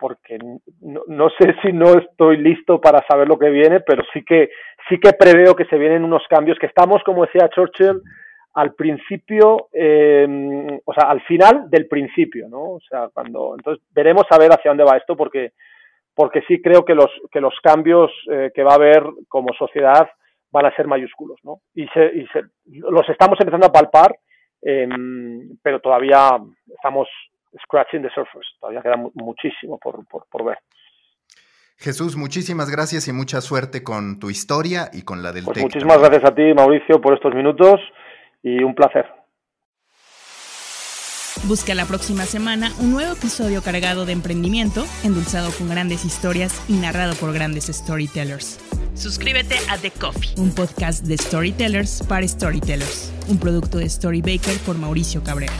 porque no, no, sé si no estoy listo para saber lo que viene, pero sí que sí que preveo que se vienen unos cambios que estamos, como decía Churchill, al principio, eh, o sea, al final del principio, ¿no? O sea, cuando entonces veremos a ver hacia dónde va esto, porque porque sí creo que los que los cambios eh, que va a haber como sociedad van a ser mayúsculos, ¿no? Y, se, y se, los estamos empezando a palpar, eh, pero todavía estamos scratching the surface. Todavía queda muchísimo por, por, por, ver. Jesús, muchísimas gracias y mucha suerte con tu historia y con la del pues Muchísimas gracias a ti, Mauricio, por estos minutos y un placer. Busca la próxima semana un nuevo episodio cargado de emprendimiento, endulzado con grandes historias y narrado por grandes storytellers. Suscríbete a The Coffee, un podcast de storytellers para storytellers, un producto de Storybaker por Mauricio Cabrera.